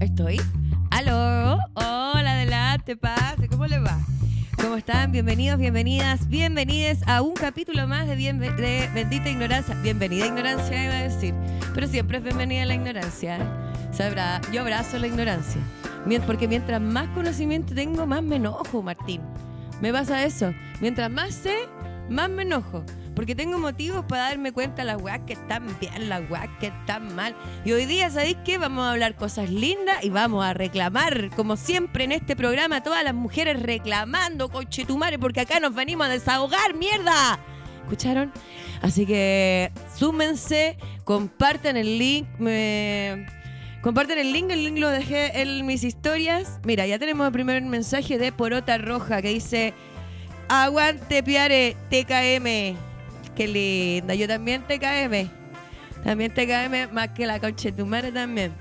Estoy. ¡Aló! Hola, adelante, pase. ¿Cómo le va? ¿Cómo están? Bienvenidos, bienvenidas, bienvenides a un capítulo más de, bien, de Bendita Ignorancia. Bienvenida ignorancia, iba a decir. Pero siempre es bienvenida la ignorancia. Sabrá, yo abrazo la ignorancia. Porque mientras más conocimiento tengo, más me enojo, Martín. Me pasa eso. Mientras más sé, más me enojo. Porque tengo motivos para darme cuenta las weas que están bien, las weas que están mal. Y hoy día, ¿sabéis qué? Vamos a hablar cosas lindas y vamos a reclamar, como siempre en este programa, todas las mujeres reclamando, conchetumare, porque acá nos venimos a desahogar, mierda. ¿Escucharon? Así que súmense, compartan el link, me... Comparten el link, el link lo dejé en mis historias. Mira, ya tenemos el primer mensaje de Porota Roja que dice: Aguante, Piare, TKM. Qué linda, yo también TKM. También TKM, más que la conchetumare también.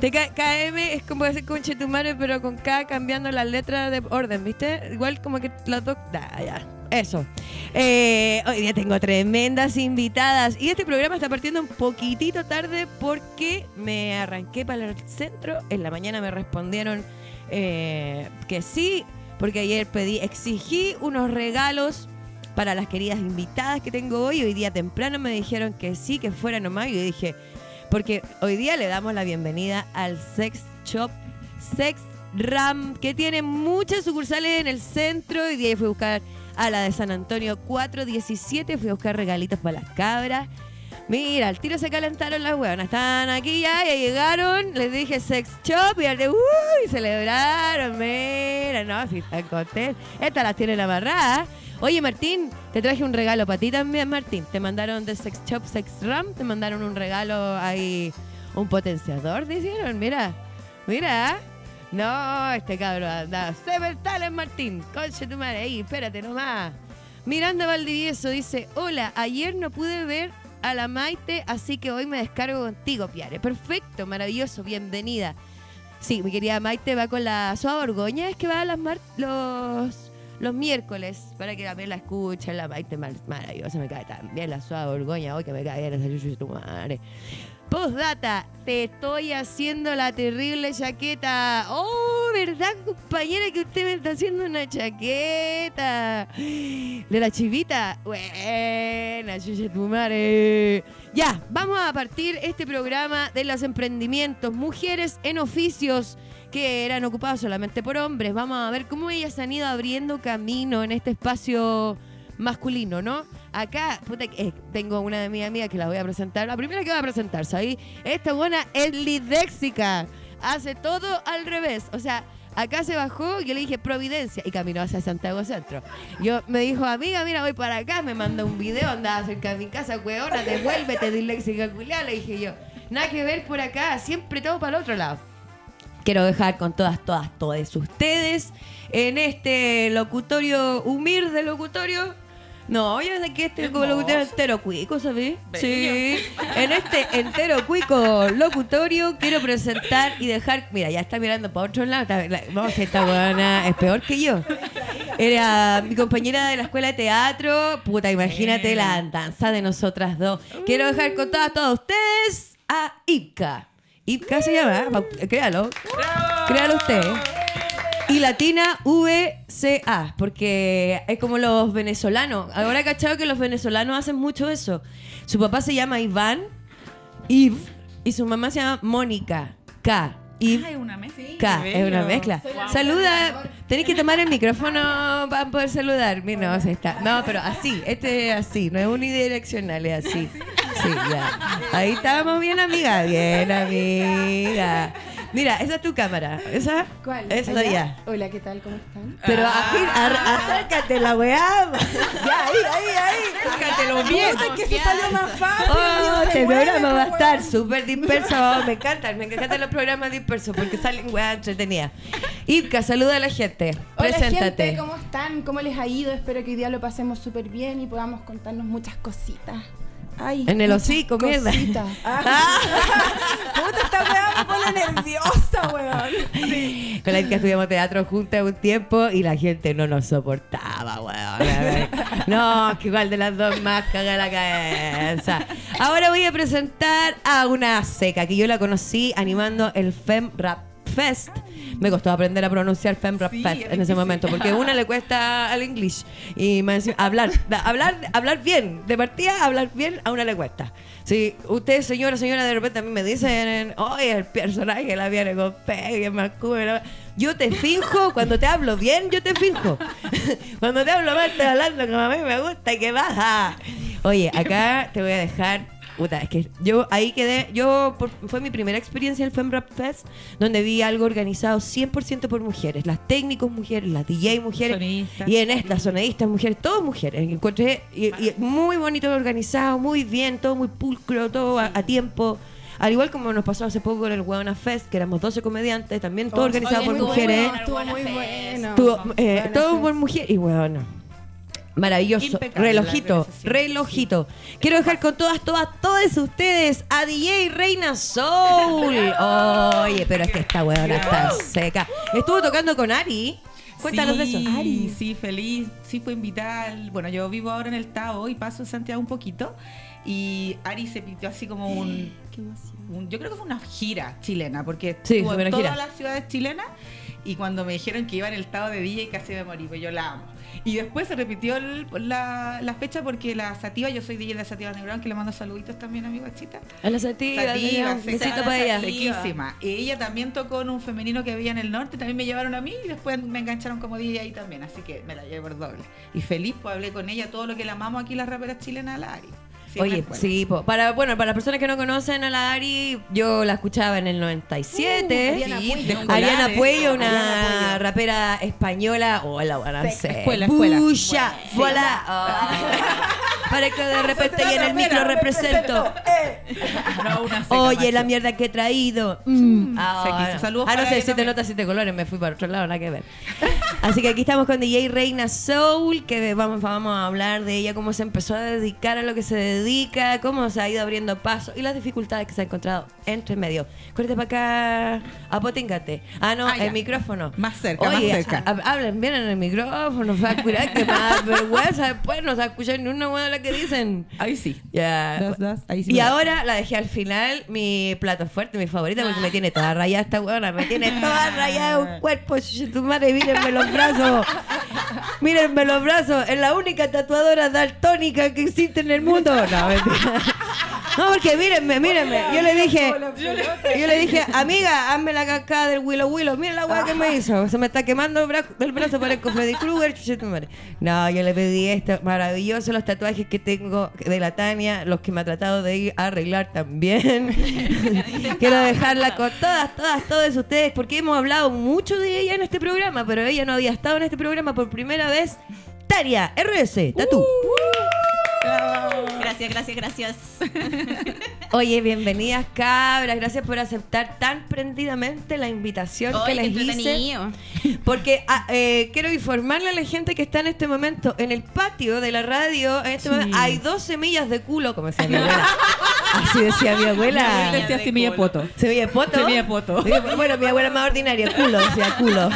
TKM es como decir conchetumare, pero con K cambiando las letras de orden, ¿viste? Igual como que las dos. Ah, ya. Eso. Eh, hoy día tengo tremendas invitadas y este programa está partiendo un poquitito tarde porque me arranqué para el centro. En la mañana me respondieron eh, que sí, porque ayer pedí, exigí unos regalos para las queridas invitadas que tengo hoy. Hoy día temprano me dijeron que sí, que fuera nomás. Y yo dije, porque hoy día le damos la bienvenida al Sex Shop Sex Ram, que tiene muchas sucursales en el centro. Hoy día fui a buscar a la de San Antonio 417, fui a buscar regalitos para las cabras. Mira, al tiro se calentaron las hueonas. Están aquí ya, ya llegaron. Les dije sex shop y al de uy, celebraron. Mira, no, si están contentos. Estas las tienen amarradas. Oye, Martín, te traje un regalo para ti también, Martín. Te mandaron de Sex Shop Sex Ram, te mandaron un regalo ahí, un potenciador, dijeron. Mira, mira. No, este cabrón anda. Severtales, Martín. Conche tu madre. Ahí, espérate nomás. Miranda Valdivieso dice: Hola, ayer no pude ver a la Maite, así que hoy me descargo contigo, Piare. Perfecto, maravilloso, bienvenida. Sí, mi querida Maite va con la Suave Borgoña, es que va a las mar- los, los miércoles para que también la escuchen. La Maite mar- maravillosa, me cae tan bien la Suave Borgoña, hoy que me cae de tu madre. Postdata, te estoy haciendo la terrible chaqueta. Oh, ¿verdad, compañera, que usted me está haciendo una chaqueta? De la chivita. Buena, chucha tu madre. Ya, vamos a partir este programa de los emprendimientos. Mujeres en oficios que eran ocupados solamente por hombres. Vamos a ver cómo ellas han ido abriendo camino en este espacio masculino, ¿no? Acá, puta, eh, tengo una de mis amigas que la voy a presentar. La primera que voy a presentar, ¿sabes? Esta buena es lidéxica. Hace todo al revés. O sea, acá se bajó, yo le dije Providencia y caminó hacia Santiago Centro. Yo me dijo, amiga, mira, voy para acá, me manda un video, andaba cerca de mi casa, weona, devuélvete, disléxica culiada, le dije yo. Nada que ver por acá, siempre todo para el otro lado quiero dejar con todas, todas, todos ustedes en este locutorio, humilde locutorio. No, yo sé que este locutorio es entero cuico, ¿sabes? Sí. En este entero cuico locutorio quiero presentar y dejar. Mira, ya está mirando para otro lado. Vamos, esta buena es peor que yo. Era mi compañera de la escuela de teatro. Puta, imagínate la danza de nosotras dos. Quiero dejar con todas, ustedes a Ipka. Ipka se llama, créalo. Créalo usted. Y Latina VCA, porque es como los venezolanos. Ahora he cachado que los venezolanos hacen mucho eso. Su papá se llama Iván, Iv, y su mamá se llama Mónica, K. Iv, Ay, una mezcla. K, es una mezcla. Wow. Saluda, tenéis que tomar el micrófono para poder saludar. Mira, no, así está. No, pero así, este es así, no es unidireccional, es así. Sí, ya. Ahí estábamos bien, amiga. Bien, amiga. Mira, esa es tu cámara. ¿Esa? ¿Cuál? Esa de ¿Allá? allá. Hola, ¿qué tal? ¿Cómo están? Pero Ah. acércate la weá. Ya, ahí, ahí, ahí. Acércatelo bien. Puta, que eso salió más fácil. Oh, este se programa va a estar súper disperso. Oh, me encantan, me encantan los programas dispersos porque salen weá entretenidas. Ipka, saluda a la gente. Hola, Preséntate. gente, ¿cómo están? ¿Cómo les ha ido? Espero que hoy día lo pasemos súper bien y podamos contarnos muchas cositas. Ay, En el hocico, mierda. Ah. Puta, esta weá me pone nerviosa, weón. Con la que estudiamos teatro juntas un tiempo y la gente no nos soportaba, weón. No, que igual de las dos más caga la cabeza. Ahora voy a presentar a una seca que yo la conocí animando el Fem Rap Fest. Me costó aprender a pronunciar Fem Rap Sí, Fest es en ese momento, porque a una le cuesta al English y encima, hablar, da- hablar, hablar bien, de partida hablar bien a una le cuesta. Si usted, señora, señora, de repente a mí me dicen, oye, el personaje la viene con pegue, más cool", Yo te finjo, cuando te hablo bien, yo te finjo. cuando te hablo mal, estoy hablando como a mí me gusta y que baja. Oye, acá te voy a dejar Puta, es que yo ahí quedé, yo por- fue mi primera experiencia el Fem Rap Fest, donde vi algo organizado 100% por mujeres, las técnicos mujeres, las DJ mujeres, Sonidistas. y en estas sonidistas mujeres, todas mujeres. Encontré y, y muy bonito organizado, muy bien, todo muy pulcro, todo a, a tiempo. Al igual como nos pasó hace poco con el Huevona Fest, que éramos 12 comediantes, también todo Oh, organizado oye, por mujeres. bueno, Estuvo muy bueno. Estuvo, eh, todo por mujer y bueno. Maravilloso. Impecable relojito, relojito. Quiero dejar con todas, todas, todos ustedes a DJ Reina Soul. Oye, pero es que esta huevona está seca. Estuvo tocando con Ari. Cuéntanos de eso. Ari. Sí, feliz. Sí, fue invitada. Bueno, yo vivo ahora en el Tao y paso Santiago un poquito. Y Ari se pintó así como un, un- Yo creo que fue una gira chilena, porque Sí, estuvo en todas las ciudades chilenas. Y cuando me dijeron que iba en el Tao de DJ, casi me morí, pues yo la amo. Y después se repitió el- la, la fecha porque la Sativa, yo soy DJ de Sativa Neurón, que le mando saluditos también a mi guachita. A la sativa, Sativa, besito para ella. sequísima. Y ella también tocó en un femenino que había en el norte, también me llevaron a mí y después me engancharon como DJ ahí también, así que me la llevé por doble. Y feliz, pues hablé con ella todo lo que la amamos aquí las raperas chilenas la Ari. Oye, buena. sí, po. para bueno, para las personas que no conocen a la Ari, yo la escuchaba en el 97. Uh, Ariana Sí, Puello. Ariana una Ariana Puello. rapera española. Hola, buena Seca. Escuela, escuela. Bulla, voilà. Oh. Parezco de repente y en el micro represento. No, una seca, Oye, macho. la mierda que he traído. Mm. Ah, bueno. Saludos Ah, no para sé, siete notas, siete colores. Me fui para otro lado, nada que ver. Así que aquí estamos con DJ Reina Soul, que vamos, vamos a hablar de ella, cómo se empezó a dedicar a lo que se dedica, cómo se ha ido abriendo paso y las dificultades que se ha encontrado entre medio. Corte para acá, apotíngate. Ah, no, Ah, el micrófono. Más cerca, más cerca. ha- hablen bien en el micrófono, fa, cuidado que más vergüenza después no se va a escuchar ni una de la que dicen. Ahí sí. Ya. Das, ahí sí y da. ahora la dejé al final, mi plato fuerte, mi favorita, porque me tiene toda rayada esta huevona, me tiene toda rayada un cuerpo, tu madre, mírenme los brazos, mírenme los brazos, es la única tatuadora daltónica que existe en el mundo. No, mentira. No, porque mírenme, mírenme. Yo le dije, yo le dije, amiga, hazme la cascada del Willow Willow. Mira la hueá que me hizo. Se me está quemando el brazo, el brazo parezco Freddy Krueger. No, yo le pedí esto. Maravilloso los tatuajes que tengo de la Tania, los que me ha tratado de ir a arreglar también. Quiero dejarla con todas, todas, todos ustedes, porque hemos hablado mucho de ella en este programa, pero ella no había estado en este programa por primera vez. Tania, RS, Tatú. Gracias, gracias, gracias. Oye, bienvenidas cabras, gracias por aceptar tan prendidamente la invitación que les hice. Porque ah, eh, quiero informarle a la gente que está en este momento en el patio de la radio, en este Sí. momento hay dos semillas de culo, como decía mi abuela. Así decía mi abuela. Él decía semilla de poto. Semilla de poto. Semilla de poto. Bueno, mi abuela más ordinaria, culo, decía culo.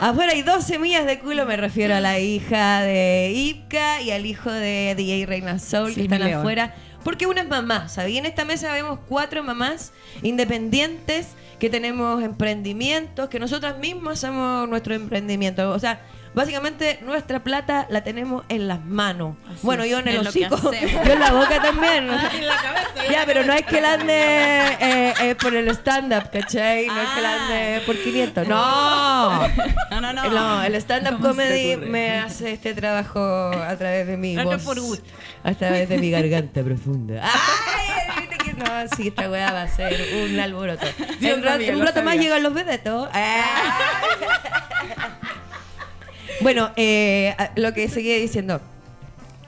Afuera hay dos semillas de culo, me refiero a la hija de Ipka y al hijo de DJ Reina Soul, Sí, que están afuera. Porque una es mamá, ¿sabía? En esta mesa vemos cuatro mamás independientes que tenemos emprendimientos, que nosotras mismas hacemos nuestro emprendimiento. O sea, básicamente nuestra plata la tenemos en las manos. bueno, yo en el hocico, yo en la boca también. Ya, pero no es que la ande eh, eh, por el stand-up, ¿cachai? No es que la ande por 500. No. No, no, no. No, el stand-up ¿Cómo se comedy me hace este trabajo a través de mi No, no voz. por. A través de mi garganta profunda. ¡Ay! ¿viste que No, sí, esta weá va a ser un alboroto. En sabía, un rato más llegan los vedetos. Ah. Bueno, eh, lo que seguía diciendo.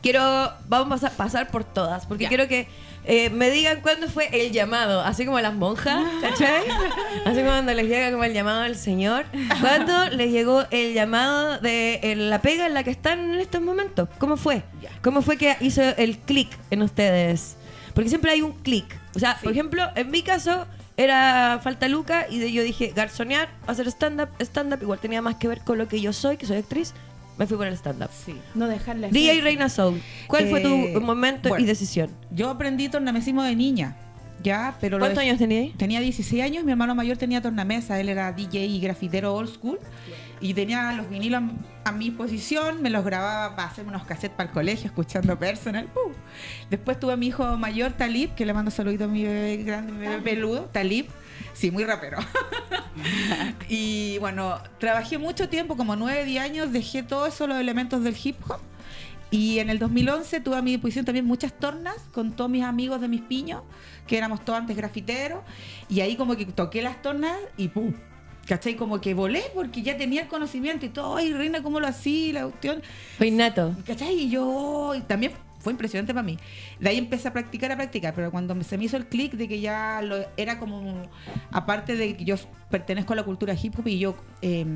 Quiero, vamos a pasar por todas, porque Ya. quiero que eh, me digan cuándo fue el llamado, así como a las monjas, ¿cachai? Así como cuando les llega como el llamado del Señor. ¿Cuándo les llegó el llamado de eh, la pega en la que están en estos momentos? ¿Cómo fue? ¿Cómo fue que hizo el clic en ustedes? Porque siempre hay un clic. O sea, por ejemplo, en mi caso era falta Luca y de- yo dije garzonear, hacer stand-up, stand-up igual tenía más que ver con lo que yo soy, que soy actriz. me fui por el stand-up. Sí. No dejarle DJ hacer. Reina Soul, ¿cuál fue Eh, tu momento y decisión? Yo aprendí tornamesismo de niña, ya, pero ¿Cuántos años tenías? Tenía 16 años, mi hermano mayor tenía tornamesa, él era DJ y grafitero old school y tenía los vinilos a, mi disposición, me los grababa para hacerme unos cassettes para el colegio, escuchando personal. ¡pum! Después tuve a mi hijo mayor, Talib, que le mando saluditos a mi bebé grande, mi bebé peludo, Talib. Sí, muy rapero. y bueno, trabajé mucho tiempo, como 9, 10 años, dejé todos esos los elementos del hip hop. Y en el 2011 tuve a mi disposición también muchas tornas con todos mis amigos de mis piños, que éramos todos antes grafiteros. Y ahí como que toqué las tornas y ¡pum! ¿Cachai? Como que volé porque ya tenía el conocimiento y todo. ¡Ay, reina, cómo lo hacía! La cuestión. Fue innato. ¿Cachai? Y yo y también fue impresionante para mí. De ahí empecé a practicar, a practicar, pero cuando se me hizo el clic de que ya lo, era como, aparte de que yo pertenezco a la cultura hip hop y yo eh,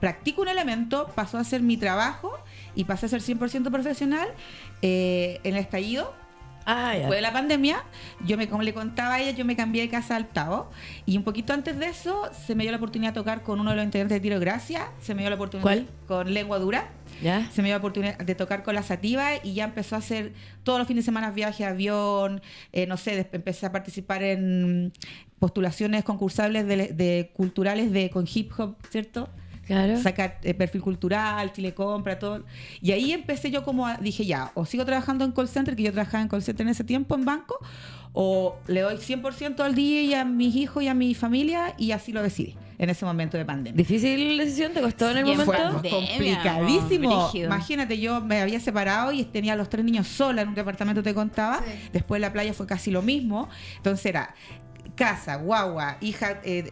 practico un elemento, pasó a ser mi trabajo y pasé a ser 100% profesional eh, en el estallido. Ah. Después de la pandemia, yo me, como le contaba a ella, yo me cambié de casa al Tavo. Y un poquito antes de eso, se me dio la oportunidad de tocar con uno de los integrantes de Tiro Gracia. Se me dio la oportunidad ¿Cuál? con Lengua Dura ¿Ya? se me dio la oportunidad de tocar con la Sativa y ya empezó a hacer todos los fines de semana viaje, avión, eh, no sé, empecé a participar en postulaciones concursables de, de culturales de con hip hop, ¿cierto? Claro. Sacar eh, perfil cultural, Chile Compra, todo. Y ahí empecé yo como, a- dije ya, o sigo trabajando en call center, que yo trabajaba en call center en ese tiempo en banco, o le doy 100% al día y a mis hijos y a mi familia y así lo decidí en ese momento de pandemia. ¿Difícil decisión? ¿Te costó en el Sí, momento? fue- complicadísimo. Imagínate, yo me había separado y tenía a los tres niños sola en un departamento, te contaba. Sí. Después la playa fue casi lo mismo. Entonces era casa, guagua, hija, eh,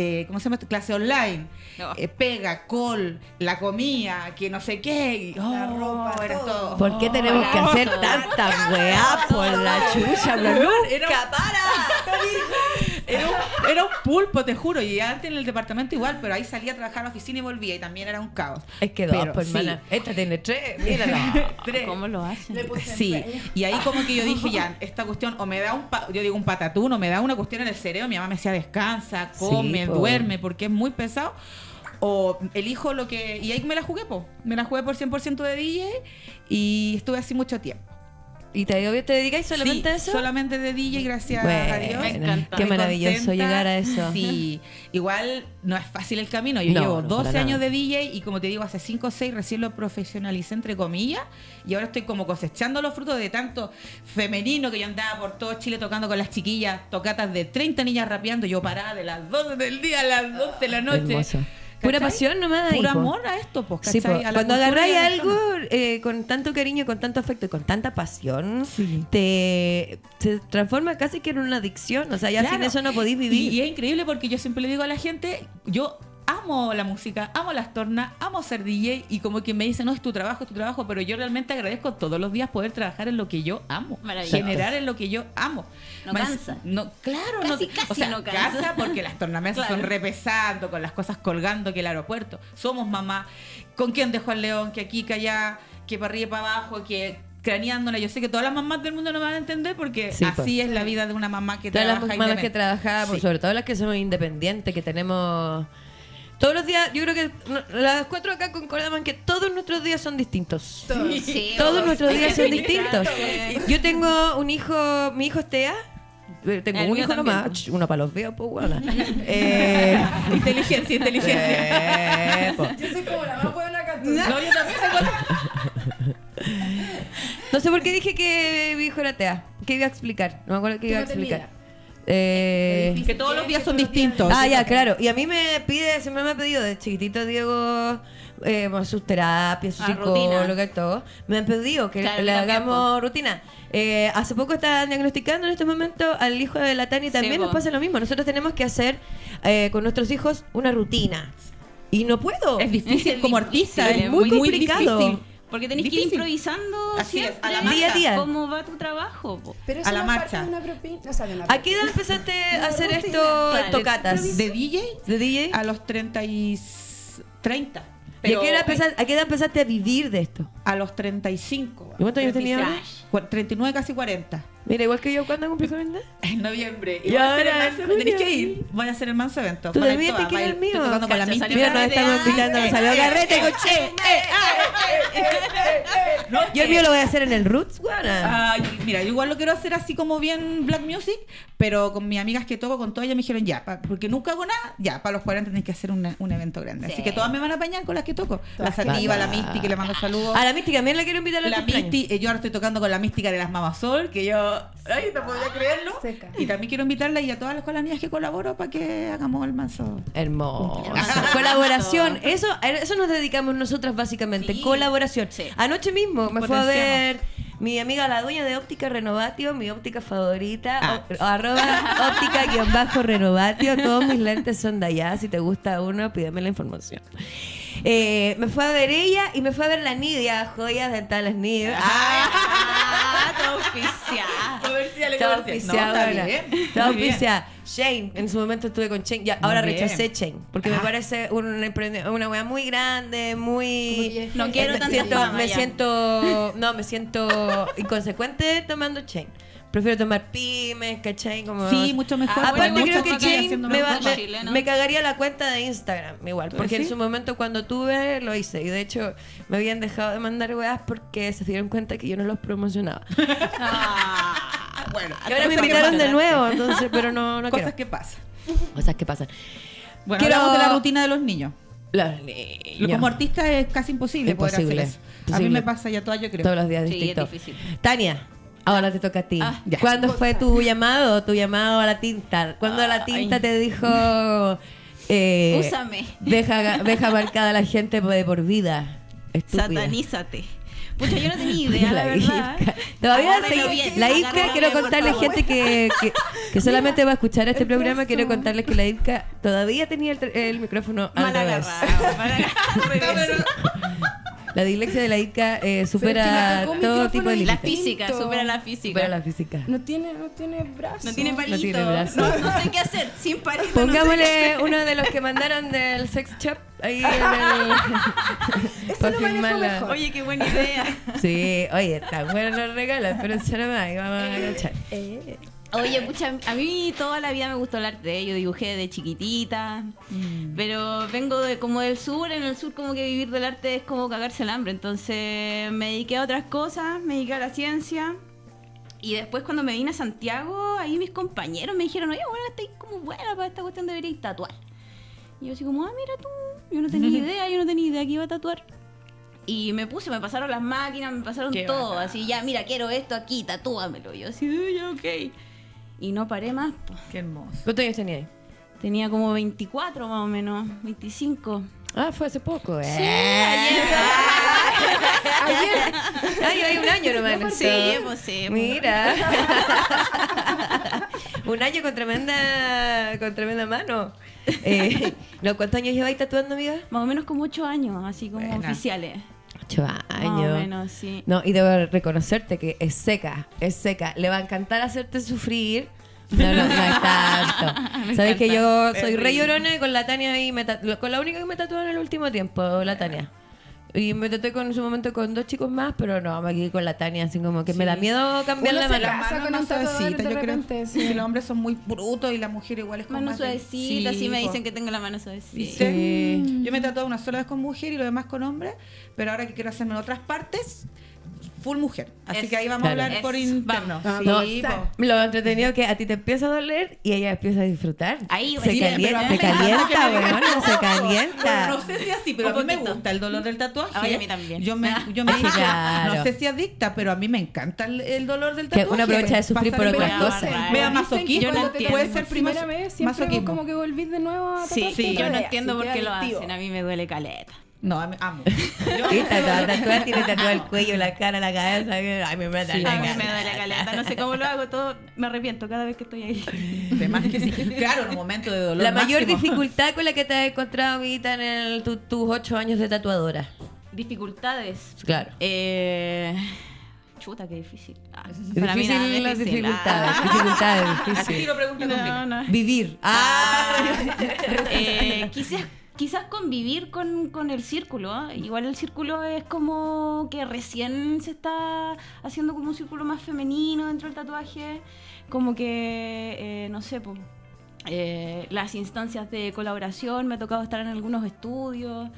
eh, ¿cómo se llama? Clase online, No. eh, pega, col, la comida, que no sé qué. y, La oh, ropa, era todo. todo. ¿Por qué tenemos que hacer tanta weá por la chucha? Para. Era un, era un pulpo, te juro. Y antes en el departamento igual, pero ahí salía a trabajar a la oficina y volvía y también era un caos. Es que dos, Pero pues, sí. Esta tiene tres, mírala. Tres. ¿Cómo lo hacen? Sí, y ahí como que yo dije, ya, esta cuestión, o me da un, pa- yo digo un patatún, o me da una cuestión en el cerebro, mi mamá me decía, descansa, come, duerme, porque es muy pesado, o elijo lo que, y ahí me la jugué, po, me la jugué por 100% de DJ, y estuve así mucho tiempo. ¿Y te, digo, te dedicáis solamente Sí, a eso? solamente de DJ, gracias Bueno, a Dios. Me encanta. Qué maravilloso contenta. llegar a eso. Sí, igual no es fácil el camino. Yo No, llevo no, 12 para años nada. de DJ y como te digo, hace 5 o 6 recién lo profesionalicé entre comillas y ahora estoy como cosechando los frutos de tanto femenino que yo andaba por todo Chile tocando con las chiquillas, tocatas de 30 niñas rapeando, yo parada de las 12 del día a las 12 de la noche. Hermoso. Pura pasión nomás. Puro amor a esto, pues, Sí, po. A cuando agarráis algo eh, con tanto cariño, con tanto afecto y con tanta pasión, Sí. te se transforma casi que en una adicción. O sea, ya Claro. sin eso no podéis vivir. Y, y es increíble porque yo siempre le digo a la gente, yo amo la música, amo las tornas, amo ser DJ y como que me dicen, no, es tu trabajo, es tu trabajo, pero yo realmente agradezco todos los días poder trabajar en lo que yo amo, Maravilloso. generar en lo que yo amo. No cansa. No, claro, Casi, no, casi o sea, no cansa. porque las tornamesas Claro. son repesando, con las cosas colgando que el aeropuerto. Somos mamá, ¿con quién dejó al león? Que aquí, que allá, que para arriba y para abajo, que craneándola. Yo sé que todas las mamás del mundo no van a entender porque Sí, así pues. es la vida de una mamá que Todas las trabaja mamás que Sí. sobre todo las que somos independientes, que tenemos... Todos los días, yo creo que las cuatro acá concordamos en que todos nuestros días son distintos. Todos. Sí, Todos o- nuestros días son distintos. Yo tengo un hijo, mi hijo es Tea. Eh, Tengo El un hijo también, nomás, uno para los videos, pues bueno. Eh, Inteligencia, inteligencia. eh, po. Yo soy como la más buena acá. No, yo también tengo- No sé por qué dije que mi hijo era Tea. ¿Qué iba a explicar? No me acuerdo qué iba a explicar. Eh, Que todos los días son distintos. Ah, ya, claro. Y a mí me pide, siempre me ha pedido de chiquitito Diego eh, bueno, sus terapias, su Ah, psicóloga rutina. y todo. Me han pedido que Claro, le hagamos rutina. Eh, hace poco estaban diagnosticando en estos momentos al hijo de la Tani. También Sí, nos pasa lo mismo. Nosotros tenemos que hacer eh, con nuestros hijos una rutina. Y no puedo. Es difícil Es como difícil, artista, es es muy muy, complicado. difícil. Porque tenés que ir improvisando Así es, siempre a la Día a día. cómo va tu trabajo. po. Pero eso A la no es marcha. una propina. O sea, de una ¿A qué edad empezaste a hacer rutina. esto, Claro. tocatas? De DJ ¿De DJ? a los 30 y 30. ¿Y a qué, edad empezaste, a qué edad empezaste a vivir de esto? A los 35. ¿Y cuántos años tenías ahora? Cu- 39, casi 40. Mira, igual que yo, ¿cuándo cumplí 40? En noviembre. Y Y voy a hacer el ahora, manso- junio. Tenéis que ir. Voy a hacer el manso evento. Tú también te quieres el mío. estoy tocando con la mística. Mira, nos estamos invitando, nos salió eh, carrete eh, con eh, Che. eh, eh, eh, eh, eh. No, Yo el mío lo voy a hacer en el Roots. Ay, mira, yo igual lo quiero hacer así como bien black music, pero con mis amigas que toco, con todas ellas me dijeron ya, porque nunca hago nada, ya, para los 40 tenéis que hacer un, evento grande. Así Sí. que todas me van a apañar con las que toco. La Sativa, la. Misty, que le mando saludos. A la mística también la quiero invitar a La Misty, eh, yo ahora estoy tocando con la mística de las Mamasol, que yo, ay, no podía creerlo. Seca. Y también quiero invitarla y a todas las niñas que colaboro para que hagamos el manso. Hermoso. Colaboración. Eso, a eso nos dedicamos nosotras básicamente. Sí. Colaboración. Sí. Anoche mismo me fue a ver mi amiga la dueña de óptica Renovatio, mi óptica favorita, Ah. o- arroba óptica guion bajo Renovatio. Todos mis lentes son de allá. Si te gusta uno, pídeme la información. Eh, me fue a ver ella y me fue a ver la Nidia, joyas dentales Nidia. Ah, todo oficial. Comercial, No, está bien. Auspiciada. Shane, en su momento estuve con Shane. Ya, ahora rechacé Shane. Porque me Ah. parece una, una wea muy grande, muy. No quiero me tanta siento, fama me ya. siento. No, me siento inconsecuente tomando Shane. Prefiero tomar pymes, ¿cachai? Como, Sí, mucho mejor. Ah, Aparte bueno, creo que me, va- me- me cagaría la cuenta de Instagram igual, porque en su momento cuando tuve lo hice y de hecho me habían dejado de mandar weas porque se dieron cuenta que yo no los promocionaba. Ah, Bueno, Y ahora me invitaron de nuevo, entonces, pero no, no Cosas quiero. que pasan. Cosas que pasan. Bueno, Quiero- hablamos de la rutina de los niños. Los Lo- niños. Como artista es casi imposible, Imposible, poder hacer eso. A mí me pasa ya todas, yo creo. Todos los días Sí, es difícil. Tania, ahora te toca a ti. Ah. ¿Cuándo fue tu llamado? Tu llamado a la tinta. ¿Cuándo la tinta Ay. te dijo... eh, Úsame. Deja, deja marcada a la gente de por vida. Estúpida. Satanízate. Pucha, yo no tenía idea, la, verdad. Isca. Todavía Agárralo seguí- bien, la agárralo quiero contarle gente que, que, que solamente va a escuchar este programa, quiero contarles que la Isca todavía tenía el, el micrófono al Mal revés. agarrado. mal agarrado. La dislexia de la Isca eh, supera todo tipo de La límites. física, Distinto. supera la física. Supera la física. No tiene, no tiene brazo. No tiene palito. tiene brazo. No, no sé qué hacer. Sin palito. no sé Pongámosle uno de los que mandaron del sex shop ahí en el. Para lo manejo mejor. Oye, qué buena idea. Sí, oye, está bueno los regalos, pero eso no más, vamos a agachar. Eh, Oye, pucha, a mí toda la vida me gustó el arte. Yo dibujé de chiquitita. Pero vengo de como del sur. En el sur como que vivir del arte es como cagarse el hambre. Entonces me dediqué a otras cosas. Me dediqué a la ciencia. Y después cuando me vine a Santiago, ahí mis compañeros me dijeron, oye, bueno, estáis como buena para esta cuestión, deberíais tatuar. Y yo así como, ah, mira tú, yo no tenía idea, yo no tenía idea que iba a tatuar. Y me puse, me pasaron las máquinas, me pasaron Qué todo, así, ya, mira, quiero esto aquí, tatúamelo. Y yo así, "Ah, ya, ok. Y no paré más. Qué hermoso. ¿Cuántos años tenía ahí? tenía como 24 más o menos, 25. Ah, fue hace poco, eh. ayer, Ay, hay un año nomás. en Sí, pues sí, pues. Mira. un año con tremenda, con tremenda mano. Eh, no, ¿Cuántos años lleváis tatuando, amiga? Más o menos como 8 años, así como Buena. oficiales. Ocho Más o años. menos, sí. No, y debo reconocerte que es seca, es seca. Le va a encantar hacerte sufrir. No, no, no es tanto. Me Sabes que yo soy re llorona y con la Tania y me con la única que me tatuó en el último tiempo, la Tania. Y me tatué con, en su momento con dos chicos más, pero no, me quedé con la Tania, así como que me da miedo cambiar Uno la mano. casa Las con manos un de yo creo. repente, sí. Si los hombres son muy brutos y la mujer igual es como Mano más suavecita, así me dicen que tengo la mano suavecita. Sí. Yo me he tatuado una sola vez con mujer y lo demás con hombre, pero ahora que quiero hacerme en otras partes, full mujer. Así Es- que ahí vamos Claro. a hablar por interno. vamos. Sí, No. Lo entretenido que a ti te empieza a doler y ella empieza a disfrutar. Ahí, se sí, calienta, se me calienta, que me digan, se calienta. Bueno, no sé si así, pero a mí me gusta el dolor del tatuaje. Ay, a mí también. Yo me, yo me Claro. no sé si adicta, pero a mí me encanta el, el dolor del Que tatuaje. uno aprovecha de sufrir por otras cosas. Dicen que masoquismo, yo no cuando te entiendo. puede ser primera vez, siempre masoquismo. como que volvís de nuevo a Sí, sí, yo no entiendo por que qué lo hacen. A mí me duele caleta. No, a mí- amo. Yo- Y tatuada, tiene tatuado el cuello, la cara, la cabeza. Ay, me Sí, la A mí cara. me duele caleta. No sé cómo lo hago, todo me arrepiento cada vez que estoy ahí. De más que sí. Claro, en un momento de dolor. La mayor máximo. dificultad con la que te has encontrado, amiguita, en el- tu- tus ocho años de tatuadora. Dificultades. Claro. Eh, chuta, qué difícil. Ah, Difícil para mí nada las difícil. dificultades. Ah. Dificultades Así difíciles. tiro pregunta No, no. Vivir. Ah. Eh, quizás quizás convivir con, con el círculo. ¿ah? Igual el círculo es como que recién se está haciendo como un círculo más femenino dentro del tatuaje. Como que, eh, no sé, pues, eh, las instancias de colaboración, me ha tocado estar en algunos estudios.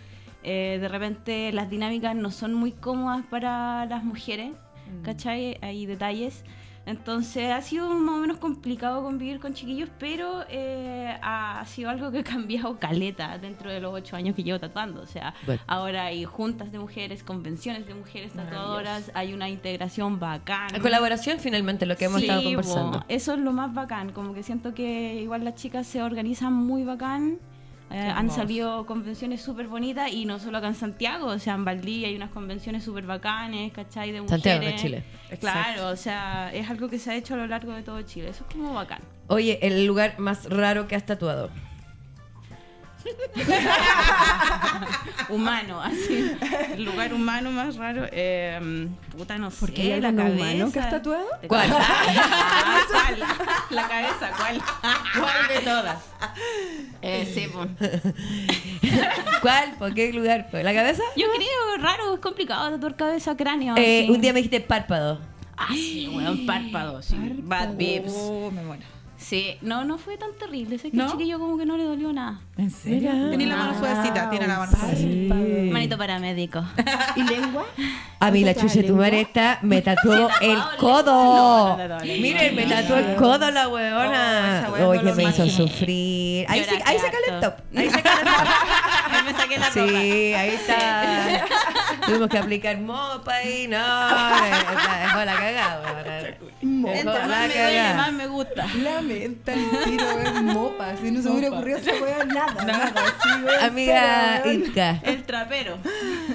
eh, de repente las dinámicas no son muy cómodas para las mujeres, ¿cachai? Hay detalles. Entonces ha sido más o menos complicado convivir con chiquillos, pero eh, ha sido algo que ha cambiado caleta dentro de los ocho años que llevo tatuando. O sea, Bueno. ahora hay juntas de mujeres, convenciones de mujeres tatuadoras, hay una integración bacán. La colaboración finalmente lo que hemos Sí, estado bo, conversando. eso es lo más bacán, como que siento que igual las chicas se organizan muy bacán. Eh, han salido convenciones súper bonitas y no solo acá en Santiago, o sea, en Valdivia hay unas convenciones súper bacanes, ¿cachai? De mujeres. Santiago, de Chile. Claro, o sea, es algo que se ha hecho a lo largo de todo Chile. Eso es como bacán. Oye, el lugar más raro que has tatuado. Humano, así. El lugar humano más raro. Eh, puta, no sé. Porque hay la cabeza. humano que has tatuado. ¿Cuál? Ah, ¿Cuál? La cabeza, ¿cuál? ¿Cuál de todas? Eh, sí, pues. ¿Cuál? ¿Por qué lugar? ¿Por ¿La cabeza? Yo creo raro, es complicado tatuar cabeza, cráneo. Eh, un día me dijiste párpado. Ah, sí, weón, párpado, sí. Bad vibes. Oh, me muero. Sí, no, no fue tan terrible. Sé que ¿No? el chiquillo como que no le dolió nada. ¿En serio? Tiene la mano Ah, suavecita, tiene la mano suavecita. Párpado. Manito paramédico. ¿Y lengua? A mí la ¿Tatuaje chucha tu lengua? mareta me tatuó Sí, el codo. no. Miren, me tatuó el codo la Oh, weona. esa weona Oye, me hizo sufrir. Ahí, se, ahí se calentó. Ahí se calentó. Ahí me saqué la ropa. Sí, ahí está. Tuvimos que aplicar mopa y no. Dejó la cagada. Dejó Entre la más me duele, cagada. más me gusta. El tiro, es mopa. Si no se me hubiera ocurrido esa weá, nada. Sí, Amiga. Itka, El trapero.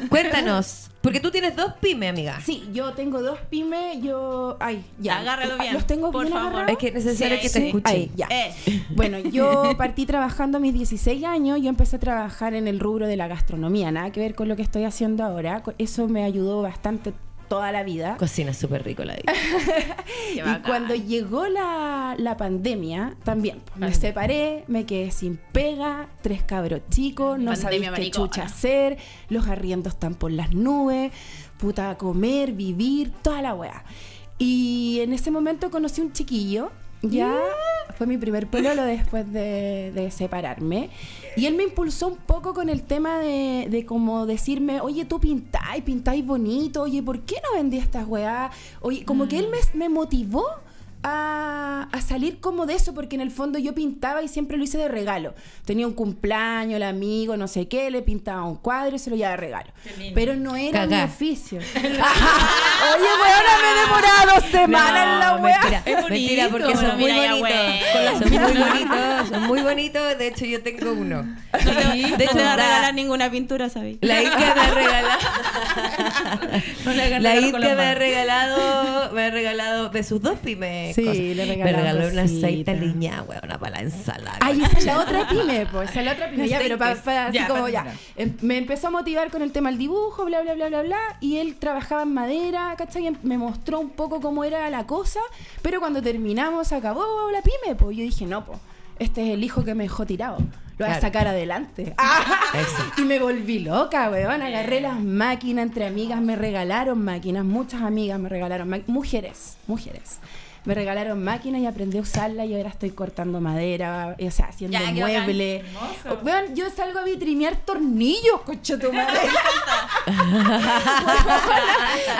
cuéntanos. Porque tú tienes dos pymes, amiga. Sí, yo tengo dos pymes, yo... Ay, ya. Agárralo bien, ¿Los tengo por bien favor. agarrados? Es que es necesario Sí, que sí. te escuchen. Ya. Eh. Bueno, yo partí trabajando a mis 16 años, yo empecé a trabajar en el rubro de la gastronomía, nada que ver con lo que estoy haciendo ahora, eso me ayudó bastante toda la vida. Cocina súper rico la. Qué Y cuando llegó la, la pandemia, también pues, me separé, me quedé sin pega, tres cabros chicos, no sabía qué chucha hacer, los arriendos están por las nubes, puta, comer, vivir, toda la weá. Y en ese momento conocí un chiquillo, ya fue mi primer pololo después de, de separarme. Y él me impulsó un poco con el tema de, de como decirme, oye, tú pintáis, pintáis bonito, oye, ¿por qué no vendí estas weá? Oye, como que él me, me motivó a, a salir como de eso, porque en el fondo yo pintaba y siempre lo hice de regalo. Tenía un cumpleaños, el amigo, no sé qué, le pintaba un cuadro y se lo llevaba de regalo. Pero no era Cagá. mi oficio. Oye, weona, me he demorado dos semanas en la weá. mentira, Es bonito, mentira, porque son muy bonitos. Son muy bonitos, son muy bonitos. De hecho, yo tengo uno. De hecho, no te va a la- regalar ninguna pintura, ¿sabes? La Itka me ha regalado. Le La las me ha regalado, me ha regalado de sus dos pymes. Sí, cosas. le Me regalaba regaló una aceite cositas. aliñada, weona, para la ensalada. Ay, esa es la otra pyme, pues, esa es la otra pyme. Ya, pero para, así Ya, como ya. Em- Me empezó a motivar con el tema del dibujo, bla, bla, bla, bla, bla. Y él trabajaba en madera, ¿cachai? Y Me mostró un poco cómo era la cosa. Pero cuando terminamos, acabó la pyme, pues. Yo dije, no, pues, este es el hijo que me dejó tirado. Lo voy a sacar adelante. Y me volví loca, weón. Agarré las máquinas entre amigas, me regalaron máquinas. Muchas amigas me regalaron máquinas. Mujeres, mujeres. Me regalaron máquinas y aprendí a usarla y ahora estoy cortando madera, o sea, haciendo Ya, muebles. Hermoso. Weón, yo salgo a vitrinear tornillos, coche tu madre.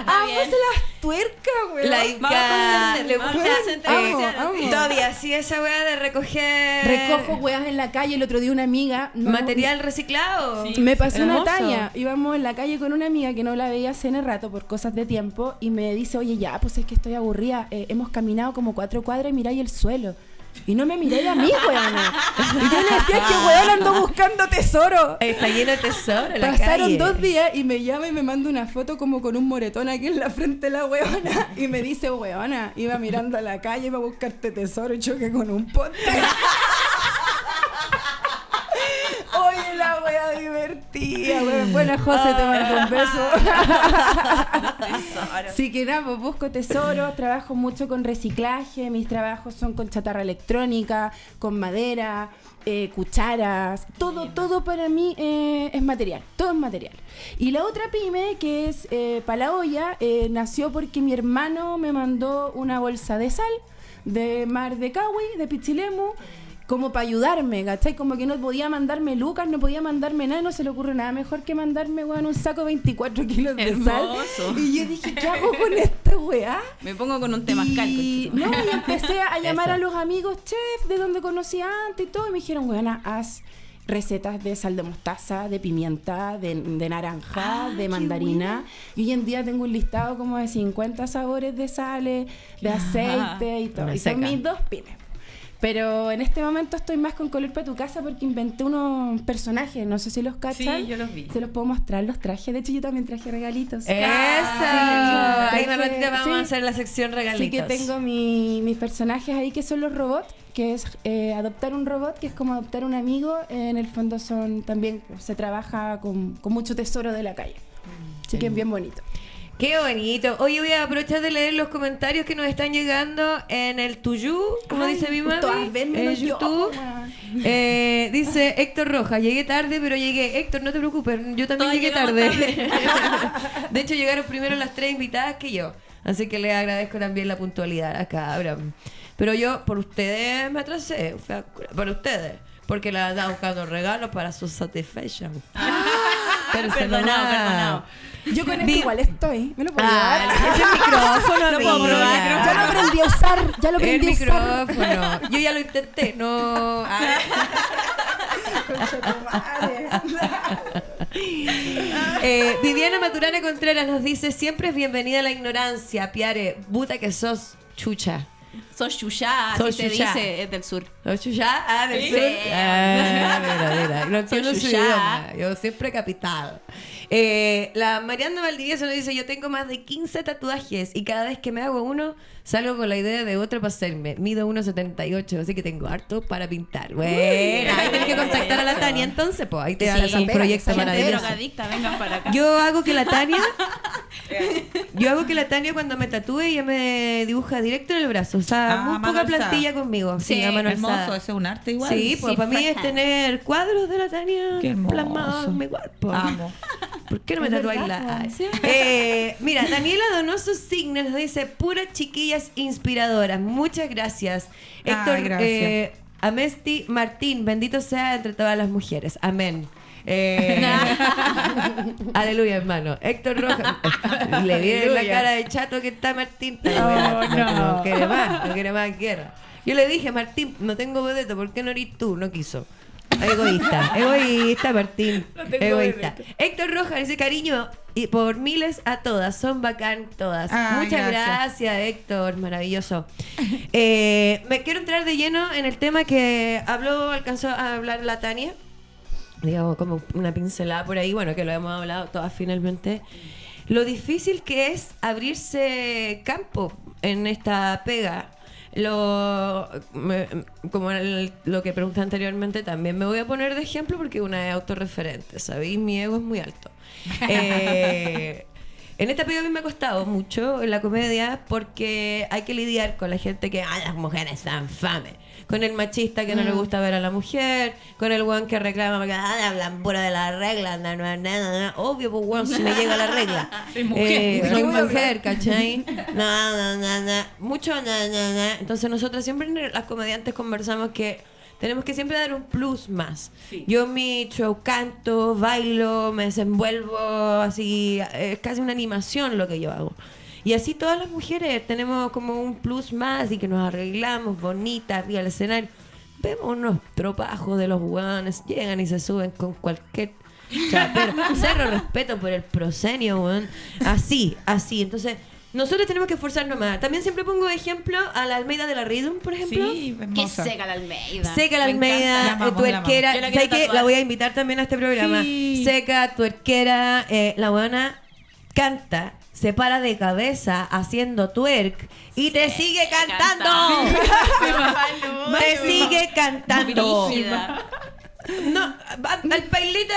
Amo las tuercas, weón. La Vamos Itka a le vamos a gusta. Todavía sí esa weá de recoger. Recojo weas en la calle. El otro día una amiga. no- material reciclado. Me pasó una talla. Íbamos en la calle con una amiga que no la veía hace un rato por cosas de tiempo y me dice, oye, ya, pues es que estoy aburrida. Eh, hemos caminado como cuatro cuadras y miráis el suelo. Y no me miráis a mí, weona. Y yo le decía que weón ando buscando tesoro. Está lleno de tesoro Pasaron calle. dos días y me llama y me manda una foto como con un moretón aquí en la frente de la weona. Y me dice, weona, iba mirando a la calle, iba a buscarte tesoro y choqué con un poste. Oye, la wea divertida. weón. Bueno, José, te mando un beso. Sí, que nada, pues busco tesoros, trabajo mucho con reciclaje, mis trabajos son con chatarra electrónica, con madera, eh, cucharas, todo, todo para mí eh, es material, todo es material. Y la otra pyme, que es eh, para la olla, eh, nació porque mi hermano me mandó una bolsa de sal de Mar de Cahui, de Pichilemu, como para ayudarme, ¿cachai? Como que no podía mandarme lucas, no podía mandarme nada, no se le ocurre nada mejor que mandarme, weón, un saco de 24 kilos de sal. Y yo dije, ¿qué hago con esta weá? Me pongo con un temazcal. Y, no, y empecé a llamar Eso. a los amigos chef de donde conocí antes y todo, y me dijeron, weona, haz recetas de sal de mostaza, de pimienta, de, de naranja, Ah, de mandarina. Y hoy en día tengo un listado como de 50 sabores de sales, de aceite y todo. Y son mis dos pymes. Pero en este momento estoy más con Color para tu casa porque inventé unos personajes, no sé si los cachan. Sí, yo los vi. Se los puedo mostrar, los traje. De hecho, yo también traje regalitos. ¡Eso! Ah, sí. Ahí me ratito vamos Sí. a hacer la sección regalitos. Así que tengo mi- mis personajes ahí que son los robots, que es eh, adoptar un robot, que es como adoptar un amigo. En el fondo son también, se trabaja con, con mucho tesoro de la calle. Así que es bien bonito. Qué bonito. Hoy voy a aprovechar de leer los comentarios que nos están llegando en el Tuyú, como Ay, dice mi mami, ver, en yo, YouTube. weón. Eh, dice Héctor Rojas, llegué tarde, pero llegué. Héctor, no te preocupes, yo también llegué tarde. de hecho, llegaron primero las tres invitadas que yo. Así que le agradezco también la puntualidad acá, Abraham. Pero yo, por ustedes, me atrasé. Por ustedes. Porque la andaba buscando regalos para su satisfaction. Perdonado, perdonado. Yo con esto igual estoy. ¿Me lo puedo Ah, llevar? ese micrófono, Lo puedo probar. Ya lo aprendí a usar. Ya lo El aprendí a usar. micrófono. Yo ya lo intenté, no. Ah. Eh, Viviana Maturana Contreras nos dice: Siempre es bienvenida a la ignorancia, Piare. Buta que sos chucha. Sos Yuya, así Sos se Yuya. dice, es del sur. ¿Sos chucha? Ah, del Sí. sur. Ah, mira, mira. No entiendo su chucha. idioma. Yo siempre capital. Eh, la Mariana Valdivieso nos dice: Yo tengo más de 15 tatuajes y cada vez que me hago uno, salgo con la idea de otro para hacerme. Mido 1,78, así que tengo harto para pintar. Bueno, ahí tienes que contactar a la Tania entonces, pues ahí te hacer un proyecto maravilloso. vengan para acá. Yo hago que la Tania. yo hago que la Tania cuando me tatúe ella me dibuja directo en el brazo. O sea, Ah, muy poca alzada. plantilla conmigo. Sí, Sí, Hermoso, alzada. ese es un arte igual. Sí, pues Sí, para mí es tener cuadros de la Tania plasmados en mi cuerpo. Amo. ¿Por qué no me verdad, la? Eh, mira, Daniela Donoso Signes nos dice: puras chiquillas inspiradoras. Muchas gracias. Héctor gracias. eh, Amesti Martín, bendito sea entre todas las mujeres. Amén. Eh, aleluya, hermano. Héctor Rojas. Le vi en la cara de chato que está Martín. Oh, no. No quiere más, no quiere más guerra. Yo le dije, Martín, no tengo vedeto, ¿por qué no eres tú? No quiso. Egoísta, egoísta, Martín. egoísta. Héctor Rojas dice cariño y por miles a todas, son bacán todas. Ay, Muchas gracias. gracias. Héctor, maravilloso. Eh, me quiero entrar de lleno en el tema que habló, alcanzó a hablar la Tania. Digamos, como una pincelada por ahí, bueno, que lo hemos hablado todas finalmente. Lo difícil que es abrirse campo en esta pega. Lo, me- como el- lo que pregunté anteriormente, también me voy a poner de ejemplo porque una es autorreferente, ¿sabéis? Mi ego es muy alto. Eh, en esta pega a mí me ha costado mucho en la comedia porque hay que lidiar con la gente que, ah, las mujeres son fame. Con el machista que no le gusta ver a la mujer, con el weón que reclama porque ah, hablan pura de la regla, na, na, na". obvio, pues weón, si me llega la regla. Soy mujer. Eh, ¿De soy mujer, ¿cachai? Na, na, na, na. Mucho na, na, na. Entonces nosotros siempre las comediantes conversamos que tenemos que siempre dar un plus más. Yo mi show canto, bailo, me desenvuelvo, así, es casi una animación lo que yo hago. Y así todas las mujeres tenemos como un plus más y que nos arreglamos bonitas arriba del escenario. Vemos unos tropajos de los hueones, llegan y se suben con cualquier chapero. Cerro respeto por el prosenio, weón. Así, así. Entonces, nosotros tenemos que esforzarnos más. También siempre pongo de ejemplo a la Almeida de la Rhythm, por ejemplo. Sí, Qué seca la Almeida. Seca la Me Almeida, La amamos, la tuerquera. la tatuar. La voy a invitar también a este programa. Sí. Seca, tuerquera. eh, la buena canta, se para de cabeza haciendo twerk y te sigue cantando. canta. te sigue cantando. No, va- al pailita.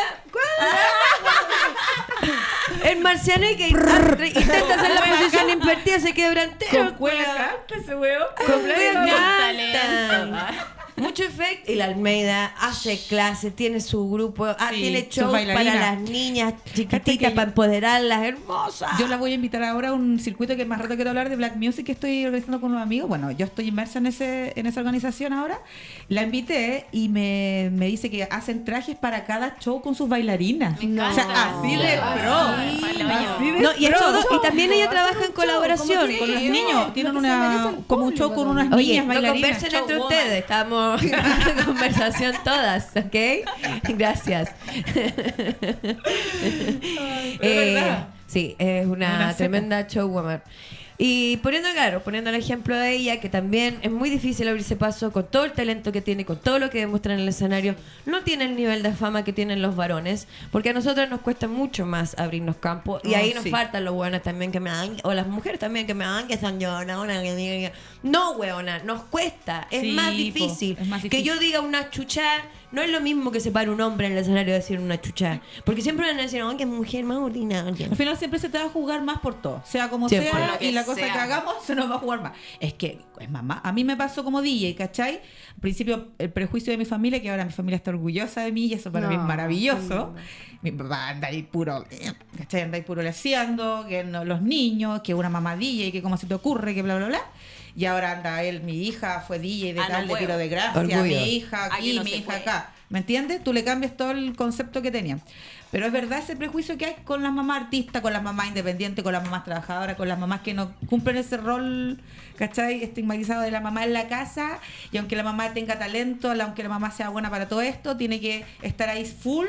El marcianeque intenta hacer la posición invertida, se quebra entero. Con cuela canta ese weón. Con canta. Mucho efecto. Y la Almeida hace clases, tiene su grupo, ah, Sí, tiene shows para las niñas chiquititas, yo- para empoderarlas, hermosas. Yo la voy a invitar ahora a un circuito que más rato quiero hablar de Black Music que estoy organizando con unos amigos. Bueno, yo estoy inmersa en ese en esa organización ahora. La invité y me, me dice que hacen trajes para cada show con sus bailarinas. O sea, así de pro. sí. Así de No, y, es pro. todo- y también ella trabaja en colaboración. con los niños. Tienen una como un show con unas Oye, niñas no bailarinas. conversen entre ustedes, estamos conversación todas, ¿ok? Gracias. Eh, verdad. sí, es una, Una tremenda showwoman. Y poniendo, claro, poniendo el ejemplo de ella, que también es muy difícil abrirse paso con todo el talento que tiene, con todo lo que demuestra en el escenario, no tiene el nivel de fama que tienen los varones, porque a nosotros nos cuesta mucho más abrirnos campo, y Oh, ahí nos sí. faltan los buenos también que me dan, o las mujeres también que me dan, que son que digan- No, weona, nos cuesta, es Sí, más po, es más Que difícil. yo diga una chucha, no es lo mismo que se para un hombre en el escenario de decir una chucha, porque siempre van a decir, oh, que mujer más ordinaria. Al final siempre se te va a jugar más por todo, sea como Siempre. sea, y la cosa sea. que hagamos se nos va a jugar más. Es que, es mamá, a mí me pasó como DJ, ¿cachai? Al principio el prejuicio de mi familia, que ahora mi familia está orgullosa de mí y eso para mí es No, maravilloso. Mi papá anda ahí puro, ¿cachai? Anda ahí puro leseando, que no, los niños, que una mamá DJ, que cómo se te ocurre, que bla, bla, bla. Y ahora anda él, mi hija fue DJ de Ah, no tal, de puedo. tiro de gracia, Orgullo. mi hija Aquí aquí, no mi hija puede. acá. ¿Me entiendes? Tú le cambias todo el concepto que tenían. Pero es verdad ese prejuicio que hay con las mamás artistas, con las mamás independientes, con las mamás trabajadoras, con las mamás que no cumplen ese rol, ¿cachai? Estigmatizado de la mamá en la casa. Y aunque la mamá tenga talento, aunque la mamá sea buena para todo esto, tiene que estar ahí full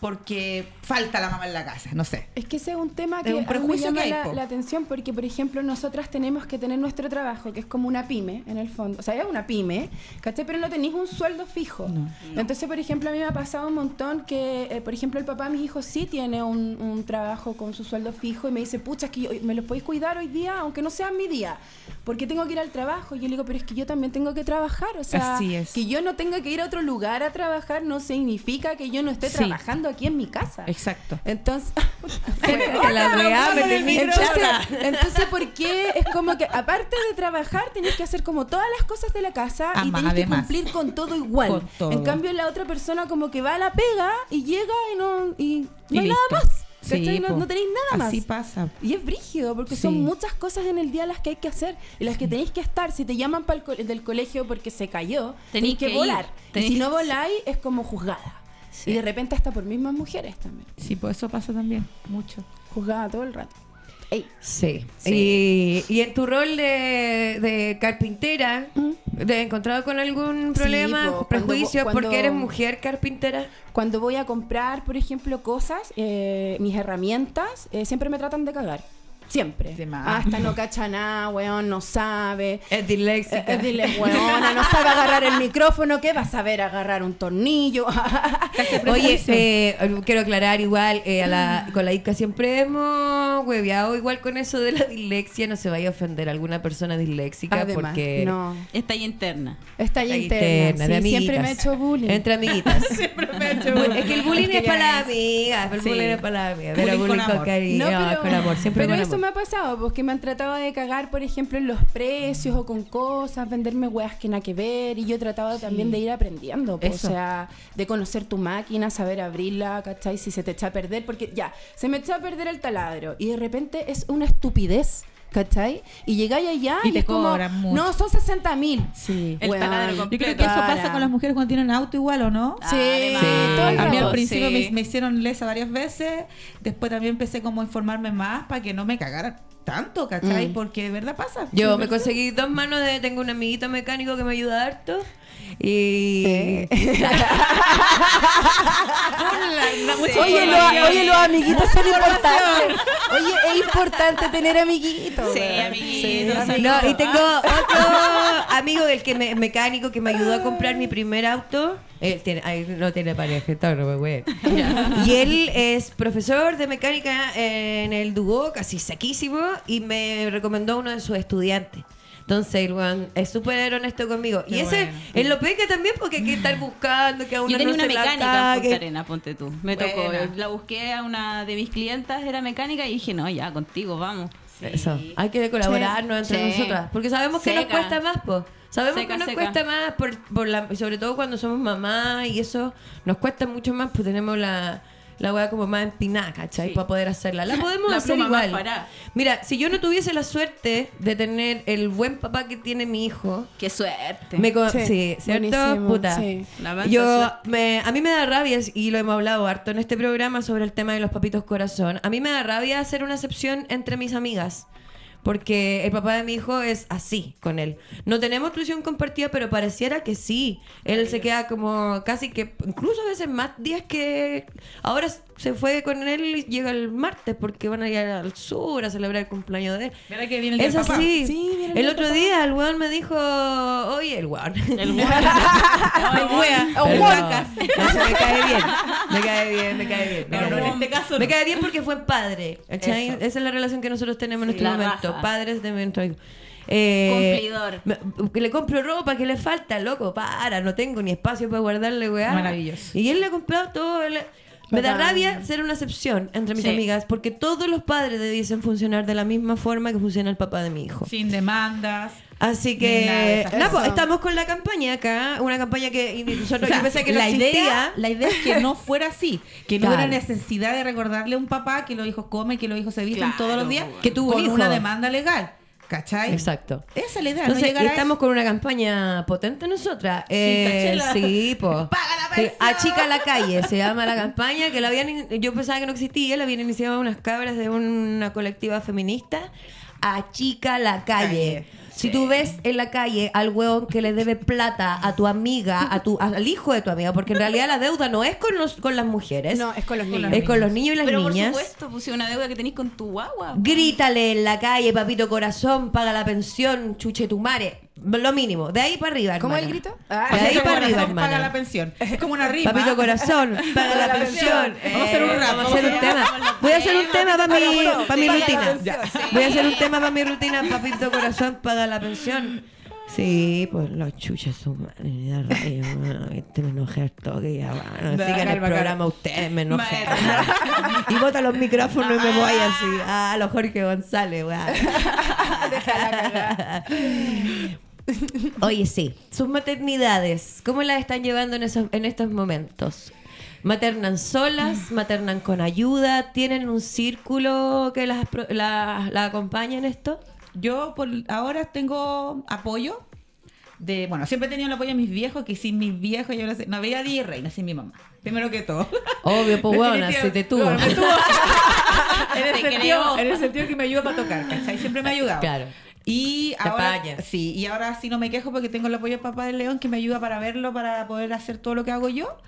porque falta la mamá en la casa. No sé. Es que ese es un tema Es que un a mí me llama que hay, la, atención porque, por ejemplo, nosotras tenemos que tener nuestro trabajo, que es como una pyme, en el fondo. O sea, es una pyme, ¿cachai? Pero no tenéis un sueldo fijo. No. Entonces, por ejemplo, a mí me ha pasado un montón que, eh, por ejemplo, el papá de mi hijo sí tiene un, un trabajo con su sueldo fijo y me dice, pucha, es que yo- me los podéis cuidar hoy día, aunque no sea mi día, porque tengo que ir al trabajo. Y yo le digo, pero es que yo también tengo que trabajar. O sea, Así es. que yo no tenga que ir a otro lugar a trabajar no significa que yo no esté Sí. trabajando aquí en mi casa. Exacto. Entonces, Que la weá entonces, entonces, ¿por qué? Es como que, aparte de trabajar, tenés que hacer como todas las cosas de la casa y tenés que además. cumplir con todo igual. Con todo. En cambio, la otra persona como que va a la pega y llega y no, y no Y hay nada listo. más. Sí, no, no tenéis nada Así más. pasa. Y es brígido, porque Sí. son muchas cosas en el día las que hay que hacer y las que tenéis que estar. Si te llaman para el del colegio porque se cayó, tenéis que, que volar. Y Tenéis si que- no voláis, es como juzgada. Sí. Y de repente hasta por mismas mujeres también. Sí, pues eso pasa también. Mucho. Juzgada todo el rato. Ey. Sí. Sí. Y, y en tu rol de, de carpintera, ¿te has encontrado con algún problema, Sí, po, prejuicio, cuando- porque eres cuando- mujer carpintera? Cuando voy a comprar, por ejemplo, cosas, eh, mis herramientas, eh, siempre me tratan de cagar. Siempre. Hasta no cacha nada, weón, no sabe. Es disléxica. Eh, eh, dile, weona, no sabe agarrar el micrófono, ¿qué va a saber agarrar un tornillo? Oye, eh, quiero aclarar igual, eh, a la, con la Ica siempre hemos hueveado igual con eso de la dislexia, no se vaya a ofender a alguna persona disléxica Además, porque no. Está ahí interna. Está ahí interna. de sí, siempre amiguitas. me ha hecho bullying. Entre amiguitas. Siempre me ha hecho Bu- es que el bullying Es que es para las amigas, el Sí. bullying es para las amigas. Bullying Pero con bullying con, amor. cariño, No, con amor, siempre pero con eso me ha pasado, porque me han tratado de cagar, por ejemplo, en los precios o con cosas, venderme weas que nada que ver, y yo he tratado también de ir aprendiendo, po, o sea, de conocer tu máquina, saber abrirla, ¿cachai? Si se te echa a perder, porque ya, se me echa a perder el taladro, y de repente es una estupidez. ¿Cachai? Y llegáis allá Y y, te es como, cobran mucho. no, son 60 mil. Sí. El taladro Yo completo. creo que eso Para. pasa con las mujeres cuando tienen auto igual, ¿o no? Sí, Además. todo el A mí al principio Sí. me, me hicieron lesa varias veces, después también empecé como a informarme más para que no me cagaran tanto, ¿cachai? Mm. Porque de verdad pasa. Yo Sí, me conseguí dos manos de. Tengo un amiguito mecánico que me ayuda harto. Y. Oye, lo- oye, los amiguitos son importantes. Oye, es importante tener amiguitos. Sí, amiguitos, Sí, No, y tengo otro amigo del que me, mecánico que me ayudó a comprar mi primer auto. Él tiene, no tiene pareja, todo, no me güey. Y él es profesor de mecánica en el Duoc, así sequísimo, y me recomendó a uno de sus estudiantes. Entonces, el weón es súper honesto conmigo. y Qué ese bueno. es lo peor que también porque hay que estar buscando que a uno Yo tenía no una se mecánica en Punta. Arenas, ponte tú. Me tocó. Buena. La busqué a una de mis clientas, era mecánica, y dije, no, ya, contigo, vamos. Eso, hay que colaborarnos entre Sí. nosotras. Porque sabemos que nos Seca. cuesta más, po. Sabemos Seca, que nos seca. cuesta más, por, por la, sobre todo cuando somos mamás y eso, nos cuesta mucho más, pues tenemos la, la weá como más empinada, ¿cachai? Sí. Para poder hacerla. La podemos La hacer más igual. parada. Mira, si yo no tuviese la suerte de tener el buen papá que tiene mi hijo, Qué suerte. me Sí, sí, ¿cierto? buenísimo, Puta. sí. La Yo, me, a mí me da rabia, y lo hemos hablado harto en este programa sobre el tema de los papitos corazón. A mí me da rabia hacer una excepción entre mis amigas. Porque el papá de mi hijo es así con él. No tenemos tuición compartida, pero pareciera que sí. Él se queda como casi que, incluso a veces más días que. Ahora se fue con él y llega el martes porque van a ir al sur a celebrar el cumpleaños de él. Mira que viene el día Es del papá. así. Sí, viene el el día otro papá. día el weón me dijo, oye, el weón. El. Huacas. No, se me cae bien. Me cae bien, me cae bien. me No, cae bien. este caso Me cae bien porque fue padre. Esa es la relación que nosotros tenemos en este la momento. raja. Padres de hijo. Eh, Cumplidor. me- que le compro ropa que le falta, loco, para, no tengo ni espacio para guardarle, weá. Maravilloso. Y él le ha comprado todo. Me da rabia ser una excepción entre mis Sí. amigas porque todos los padres debiesen funcionar de la misma forma que funciona el papá de mi hijo. Sin demandas. Así nada que, nada, pues, estamos con la campaña acá, una campaña que nosotros, O sea, yo pensé que no la existía. idea, la idea es que no fuera así, que no Claro. hubiera necesidad de recordarle a un papá que los hijos comen, que los hijos se visten Claro, todos los días, bueno. Que tuvo con un hijo. una demanda legal, ¿cachai? Exacto. Esa es la idea, Entonces, no y estamos eso. con una campaña potente nosotras. Eh, cachela. sí, pues. Paga la pensión. Achica la calle, se llama la campaña, que la habían, yo pensaba que no existía, la habían iniciado unas cabras de una colectiva feminista. Achica la calle. Calle. Si tú ves en la calle al huevón que le debe plata a tu amiga, a tu, al hijo de tu amiga, porque en realidad la deuda no es con, los, con las mujeres, No, es con los niños. es con los niños y las Pero niñas. por supuesto, puse una deuda que tenéis con tu guagua. Grítale en la calle, papito corazón, paga la pensión, chuche tu mare. Lo mínimo, de ahí para arriba, ¿Cómo hermana. el grito? Ah. De ahí para arriba, corazón paga hermana. la pensión. Es como una rima. Papito corazón, paga la pensión. Vamos a hacer un Eh, rap, Vamos a hacer un tema. Voy a hacer un tema para mi, para mi rutina. Voy a hacer un tema para mi rutina. Papito corazón, paga la pensión. Sí, pues los chuches son rabia, bueno, este me enojé toque ya, bueno, Bacán, sigan el bacán. programa ustedes, me enojé. Y bota los micrófonos y me voy así. Ah, los Jorge González, weón. Oye, sí. Sus maternidades, ¿cómo las están llevando en, esos, en estos momentos? ¿Maternan solas? ¿Maternan con ayuda? ¿Tienen un círculo que las, la, la acompaña en esto? Yo por ahora tengo apoyo de, bueno, siempre he tenido el apoyo de mis viejos, que sin mis viejos yo no sé, no veía reina sin mi mamá. Primero que todo. Obvio, pues Definitiva- si te tuvo. Bueno, me tuvo. en, el Te sentido, en el sentido que me ayuda para tocar, ¿cachai? Siempre me ha ayudado. Claro. Y Te ahora, sí, y ahora sí no me quejo porque tengo el apoyo del papá del León que me ayuda para verlo, para poder hacer todo lo que hago yo.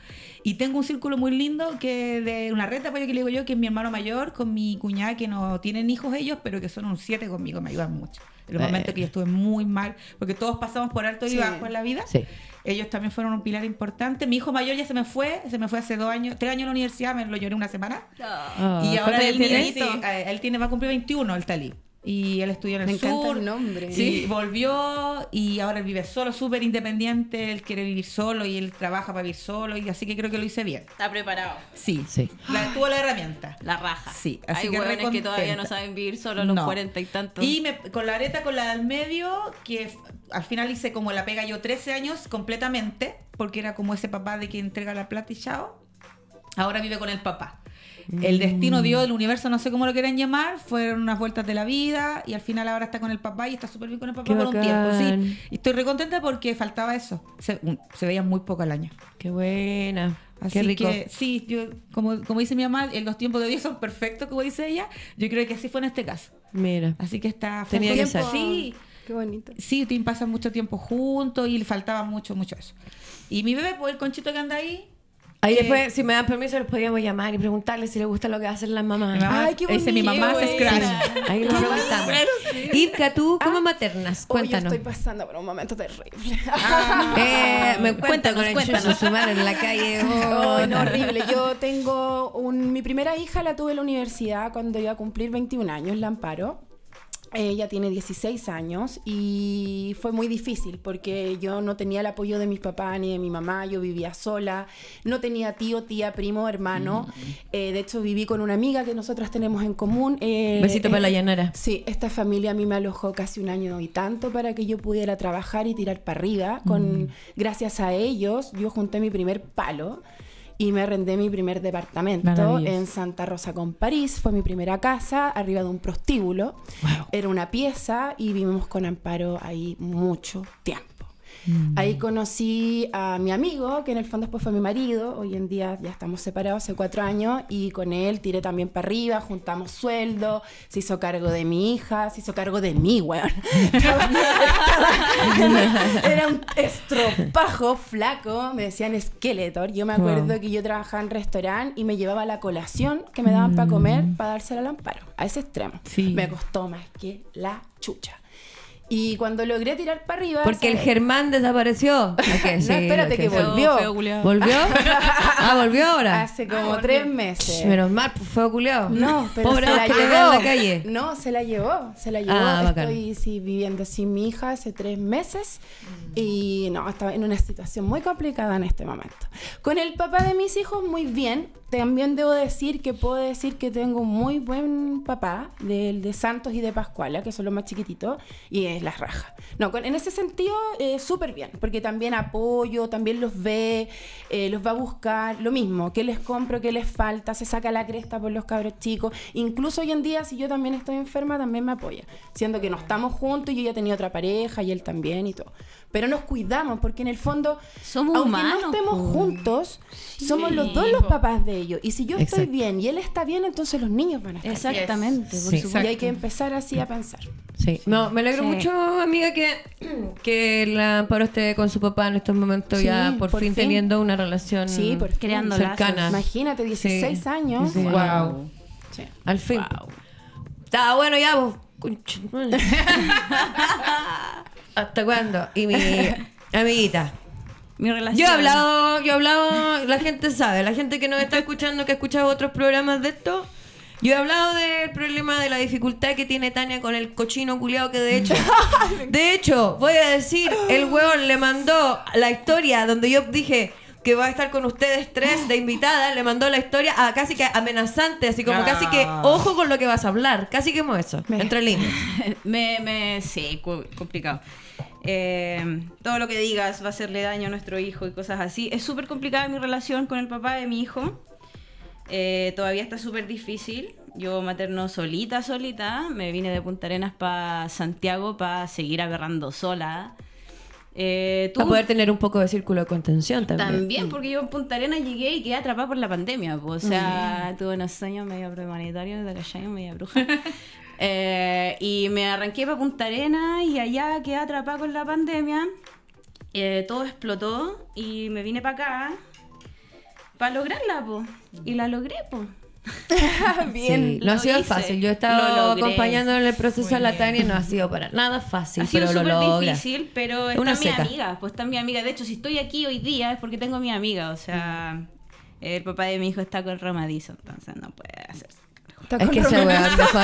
Y tengo un círculo muy lindo que de una red de apoyo que le digo yo, que es mi hermano mayor, con mi cuñada que no tienen hijos ellos, pero que son un siete conmigo, me ayudan mucho. En los Bueno. momentos que yo estuve muy mal, porque todos pasamos por alto y Sí. bajo en la vida. Sí. Ellos también fueron un pilar importante. Mi hijo mayor ya se me fue, se me fue hace dos años, tres años a la universidad, me lo lloré una semana. Ah, y ahora ¿cuántos él tiene, sí, eh, él tiene, va a cumplir 21, el Talí. Y él estudió en el Me encanta sur. el nombre. Sí, volvió y ahora él vive solo, súper independiente. Él quiere vivir solo y él trabaja para vivir solo. Y así que creo que lo hice bien. Está preparado. Sí, Sí. La, tuvo la herramienta. La raja. Sí, así Hay que hueones que todavía no saben vivir solo los No. cuarenta y tantos. Y me- con la areta, con la del medio, que al final hice como la pega yo 13 años completamente, porque era como ese papá de que entrega la plata y chao. Ahora vive con el papá. El Mm. destino dio, el universo, no sé cómo lo quieran llamar, fueron unas vueltas de la vida y al final ahora está con el papá y está súper bien con el papá Qué por un tiempo. bacán. Sí, y estoy recontenta porque faltaba eso. Se, se veía muy poco al año. Qué buena. Así Qué rico. que sí, yo, como, como dice mi mamá, los tiempos de Dios son perfectos, como dice ella. Yo creo que así fue en este caso. Mira. Así que está Tenía que tiempo- ser. Sí, Qué bonito. sí, te pasan mucho tiempo juntos y le faltaba mucho, mucho eso. Y mi bebé, pues el conchito que anda ahí. Ahí después, si me dan permiso, les podríamos llamar y preguntarles si les gusta lo que hacen las mamás. Ay, qué dice mi bonito. mamá hace scratch. Ahí les preguntamos. Ivka, ¿tú cómo maternas? Hoy Cuéntanos. estoy pasando por un momento terrible. Eh, me Cuéntanos, con el cuéntanos. chucho su madre en la calle. Oh, Oh, no, horrible. Yo tengo un... Mi primera hija la tuve en la universidad cuando iba a cumplir 21 años, la Amparo. Ella tiene 16 años y fue muy difícil porque yo no tenía el apoyo de mis papás ni de mi mamá, yo vivía sola, no tenía tío, tía, primo, hermano. Eh, de hecho, viví con una amiga que nosotras tenemos en común. eh, Besito para la eh, llanera. Sí, esta familia a mí me alojó casi un año y tanto para que yo pudiera trabajar y tirar para arriba. Con, Gracias a ellos, yo junté mi primer palo y me arrendé mi primer departamento en Santa Rosa con París. Fue mi primera casa, arriba de un prostíbulo. Era una pieza y vivimos con Amparo ahí mucho tiempo. Ahí conocí a mi amigo, que en el fondo después fue mi marido. Hoy en día ya estamos separados hace cuatro años y con él tiré también para arriba, juntamos sueldo, se hizo cargo de mi hija, se hizo cargo de mí, weón. Era un estropajo flaco, me decían Skeletor. Yo me acuerdo Wow. que yo trabajaba en restaurante y me llevaba la colación que me daban para comer Mm. para dársela al amparo, a ese extremo. Sí. Me costó más que la chucha. Y cuando logré tirar para arriba... Porque el. Germán desapareció. No, espérate que sí. volvió. Feo. ¿Volvió? Ah, volvió ahora. Hace como tres meses. Menos mal, pues, fue culiado. No, pero Pobre se la que llevó. en la calle. No, se la llevó, se la llevó. Ah, bacán. Estoy sí, viviendo sin mi hija hace tres meses y no, estaba en una situación muy complicada en este momento. Con el papá de mis hijos muy bien. También debo decir que puedo decir que tengo muy buen papá, del de Santos y de Pascuala, que son los más chiquititos, y es la raja. No, con- en ese sentido, eh, súper bien, porque también apoyo, también los ve, eh, los va a buscar, lo mismo, qué les compro, qué les falta, se saca la cresta por los cabros chicos. Incluso hoy en día, si yo también estoy enferma, también me apoya, siendo que no estamos juntos y yo ya tenía otra pareja y él también y todo. Pero nos cuidamos, porque en el fondo, Somos aunque humanos, no estemos po. juntos, somos los dos los papás de ellos. Y si yo estoy Exacto. bien y él está bien, entonces los niños van a estar bien. Exactamente, por Sí. supuesto. Y hay que empezar así a pensar. Sí, no, me alegro Sí. mucho, amiga, que, que la Amparo esté con su papá en estos momentos Sí, ya por, por fin, fin. teniendo una relación Sí, por. Creando cercana. Imagínate, 16 Sí. años. Sí. Wow. Sí. Al fin. Está bueno ya, vos. ¿Hasta cuándo? Y mi amiguita. Mi relación. Yo he hablado, yo he hablado, la gente sabe, la gente que nos está escuchando, que ha escuchado otros programas de esto, yo he hablado del problema de la dificultad que tiene Tania con el cochino culiado que de hecho, de hecho, voy a decir, el huevón le mandó la historia donde yo dije que va a estar con ustedes tres de invitada, le mandó la historia a casi que amenazante, así como casi que ojo con lo que vas a hablar, casi como eso, Me- entre líneas. me, me, sí, complicado. Eh, todo lo que digas va a hacerle daño a nuestro hijo y cosas así. Es súper complicada mi relación con el papá de mi hijo. Eh, todavía está súper difícil. Yo materno solita, solita. Me vine de Punta Arenas para Santiago para seguir agarrando sola. Eh, Para poder tener un poco de círculo de contención también. También, porque yo en Punta Arenas llegué y quedé atrapada por la pandemia. o sea, tuve unos años medio premonitorio, de cachai, media bruja. Eh, y me arranqué para Punta Arenas y allá quedé atrapada con la pandemia. Eh, todo explotó y me vine para acá para lograrla, po. Y la logré, po. Bien. Sí, no ha sido hice, fácil. Yo he estado acompañando en el proceso a la Tania y no ha sido para nada fácil, ha sido pero lo súper difícil, pero Es está una mi seca. amiga, pues está mi amiga. De hecho, si estoy aquí hoy día es porque tengo a mi amiga, o sea, el papá de mi hijo está con Romadizo, entonces no puede hacerse. Está Es que ese weón dejó,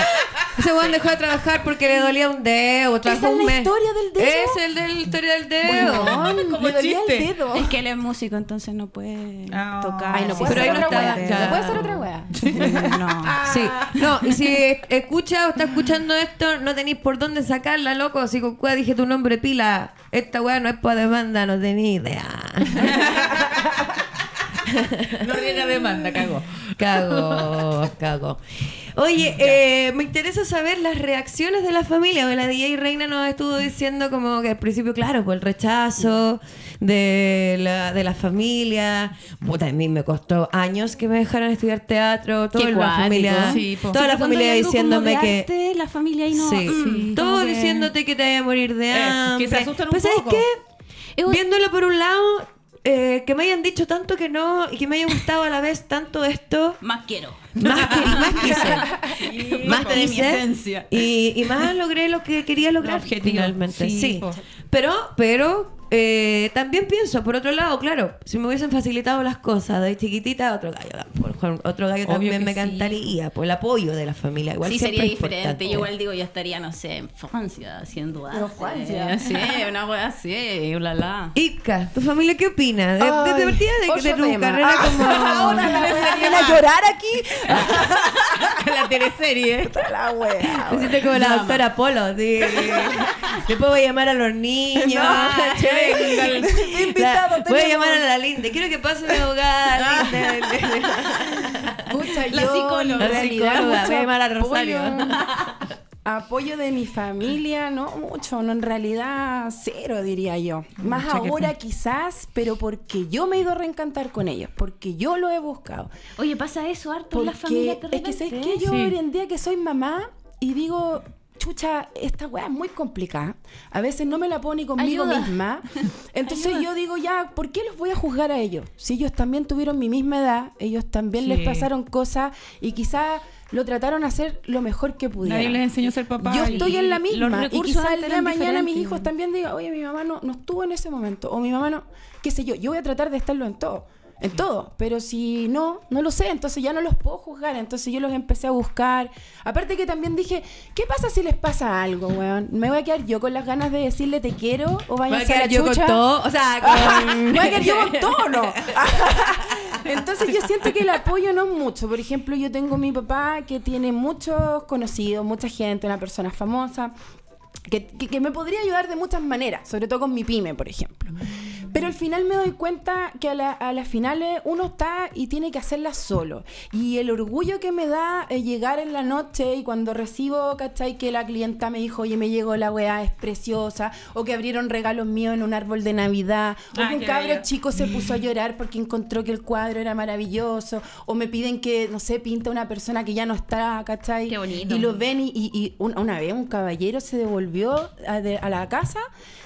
ese weón dejó de trabajar porque le dolía un dedo, trabajó ¿Esa es un la mes. historia del dedo? Es el de la historia del dedo. Weón, Como le dolía el dedo. Es que él es músico, entonces no puede Ah. tocar. Ay, no puede pero ser ahí no otra está- wea. No puede ser otra wea. No. Sí, no, y si escucha o está escuchando esto, no tenéis por dónde sacarla, loco. Si con cuál dije tu nombre pila, esta weá no es para demanda, no tenéis idea. No riega demanda, cago. Cago, cago. Oye, eh, me interesa saber las reacciones de la familia. La DJ Reina nos estuvo diciendo como que al principio, claro, por el rechazo de la, de la familia. Puta, a mí me costó años que me dejaran estudiar teatro. Toda Qué la cuático. familia, Sí, toda la Cuando familia diciéndome que... arte, la familia ahí no. Sí, mm, todo que- diciéndote que te vaya a morir de hambre. que se asustan un ¿sabes poco. qué? Es un- Viéndolo por un lado, eh, que me hayan dicho tanto que no y que me haya gustado a la vez tanto esto, Más quiero. más que más quise. más mi esencia. Y, y más logré lo que quería lograr finalmente. Sí, Sí. Pero, pero eh, también pienso, por otro lado, claro, si me hubiesen facilitado las cosas de chiquitita, otro gallo, otro gallo Obvio también que me sí. cantaría, por el apoyo de la familia. Igual sí, sería diferente. importante. Yo igual digo, yo estaría, no sé, en Francia, haciendo arte. Francia. Sí, una wea así, la la. Ica, ¿tu familia qué opina? De, de, Ay, de de, otro de tu tema. carrera Ah, como... Ahora la a llorar aquí. la teleserie. Está la wea. Me siento como la doctora Polo, sí. Después voy a llamar a los niños. ¿Cachai? Invitado, La- voy a llamar a la Linde. Quiero que pase mi abogada. Linde. Pucha, La yo psicóloga. La psicóloga, voy a llamar a Rosario. Apoyo, de mi familia, no mucho, no en realidad cero diría yo. Más Mucha que ahora quizás, pero porque yo me he ido a reencantar con ellos, porque yo lo he buscado. Oye, pasa eso harto en la Porque familia de es que sé repente, que yo Sí. hoy en día que soy mamá y digo, chucha, esta weá es muy complicada. A veces no me la puedo ni conmigo Ayuda. misma. Entonces Ayuda. yo digo, ya, ¿por qué los voy a juzgar a ellos? Si ellos también tuvieron mi misma edad, ellos también les pasaron cosas y quizás lo trataron a hacer lo mejor que pudieron. Nadie les enseñó a ser papá. Yo estoy en la misma y recursos quizás el día de mañana mis hijos también digan, oye, mi mamá no, no estuvo en ese momento o mi mamá no, qué sé yo, yo voy a tratar de estarlo en todo, en todo, pero si no, no lo sé, entonces ya no los puedo juzgar, entonces yo los empecé a buscar, aparte que también dije, ¿qué pasa si les pasa algo, weón? ¿Me voy a quedar yo con las ganas de decirle te quiero o a vayan a la quedar yo con chucha? todo. O sea, con... ¿Me voy a quedar yo con todo o no? Entonces yo siento que el apoyo no es mucho. Por ejemplo, yo tengo mi papá que tiene muchos conocidos, mucha gente, una persona famosa, que, que- que me podría ayudar de muchas maneras, sobre todo con mi pyme, por ejemplo. Pero al final me doy cuenta que a, la- a las finales uno está y tiene que hacerlas solo. Y el orgullo que me da eh, llegar en la noche y cuando recibo, ¿cachai? Que la clienta me dijo, oye, me llegó la weá, es preciosa. O que abrieron regalos míos en un árbol de Navidad. O Ah, que un cabro bello. chico se puso a llorar porque encontró que el cuadro era maravilloso. O me piden que, no sé, pinta una persona que ya no está, ¿cachai? Qué bonito. Y lo ven y, y- y un- una vez un caballero se devolvió a, de- a la casa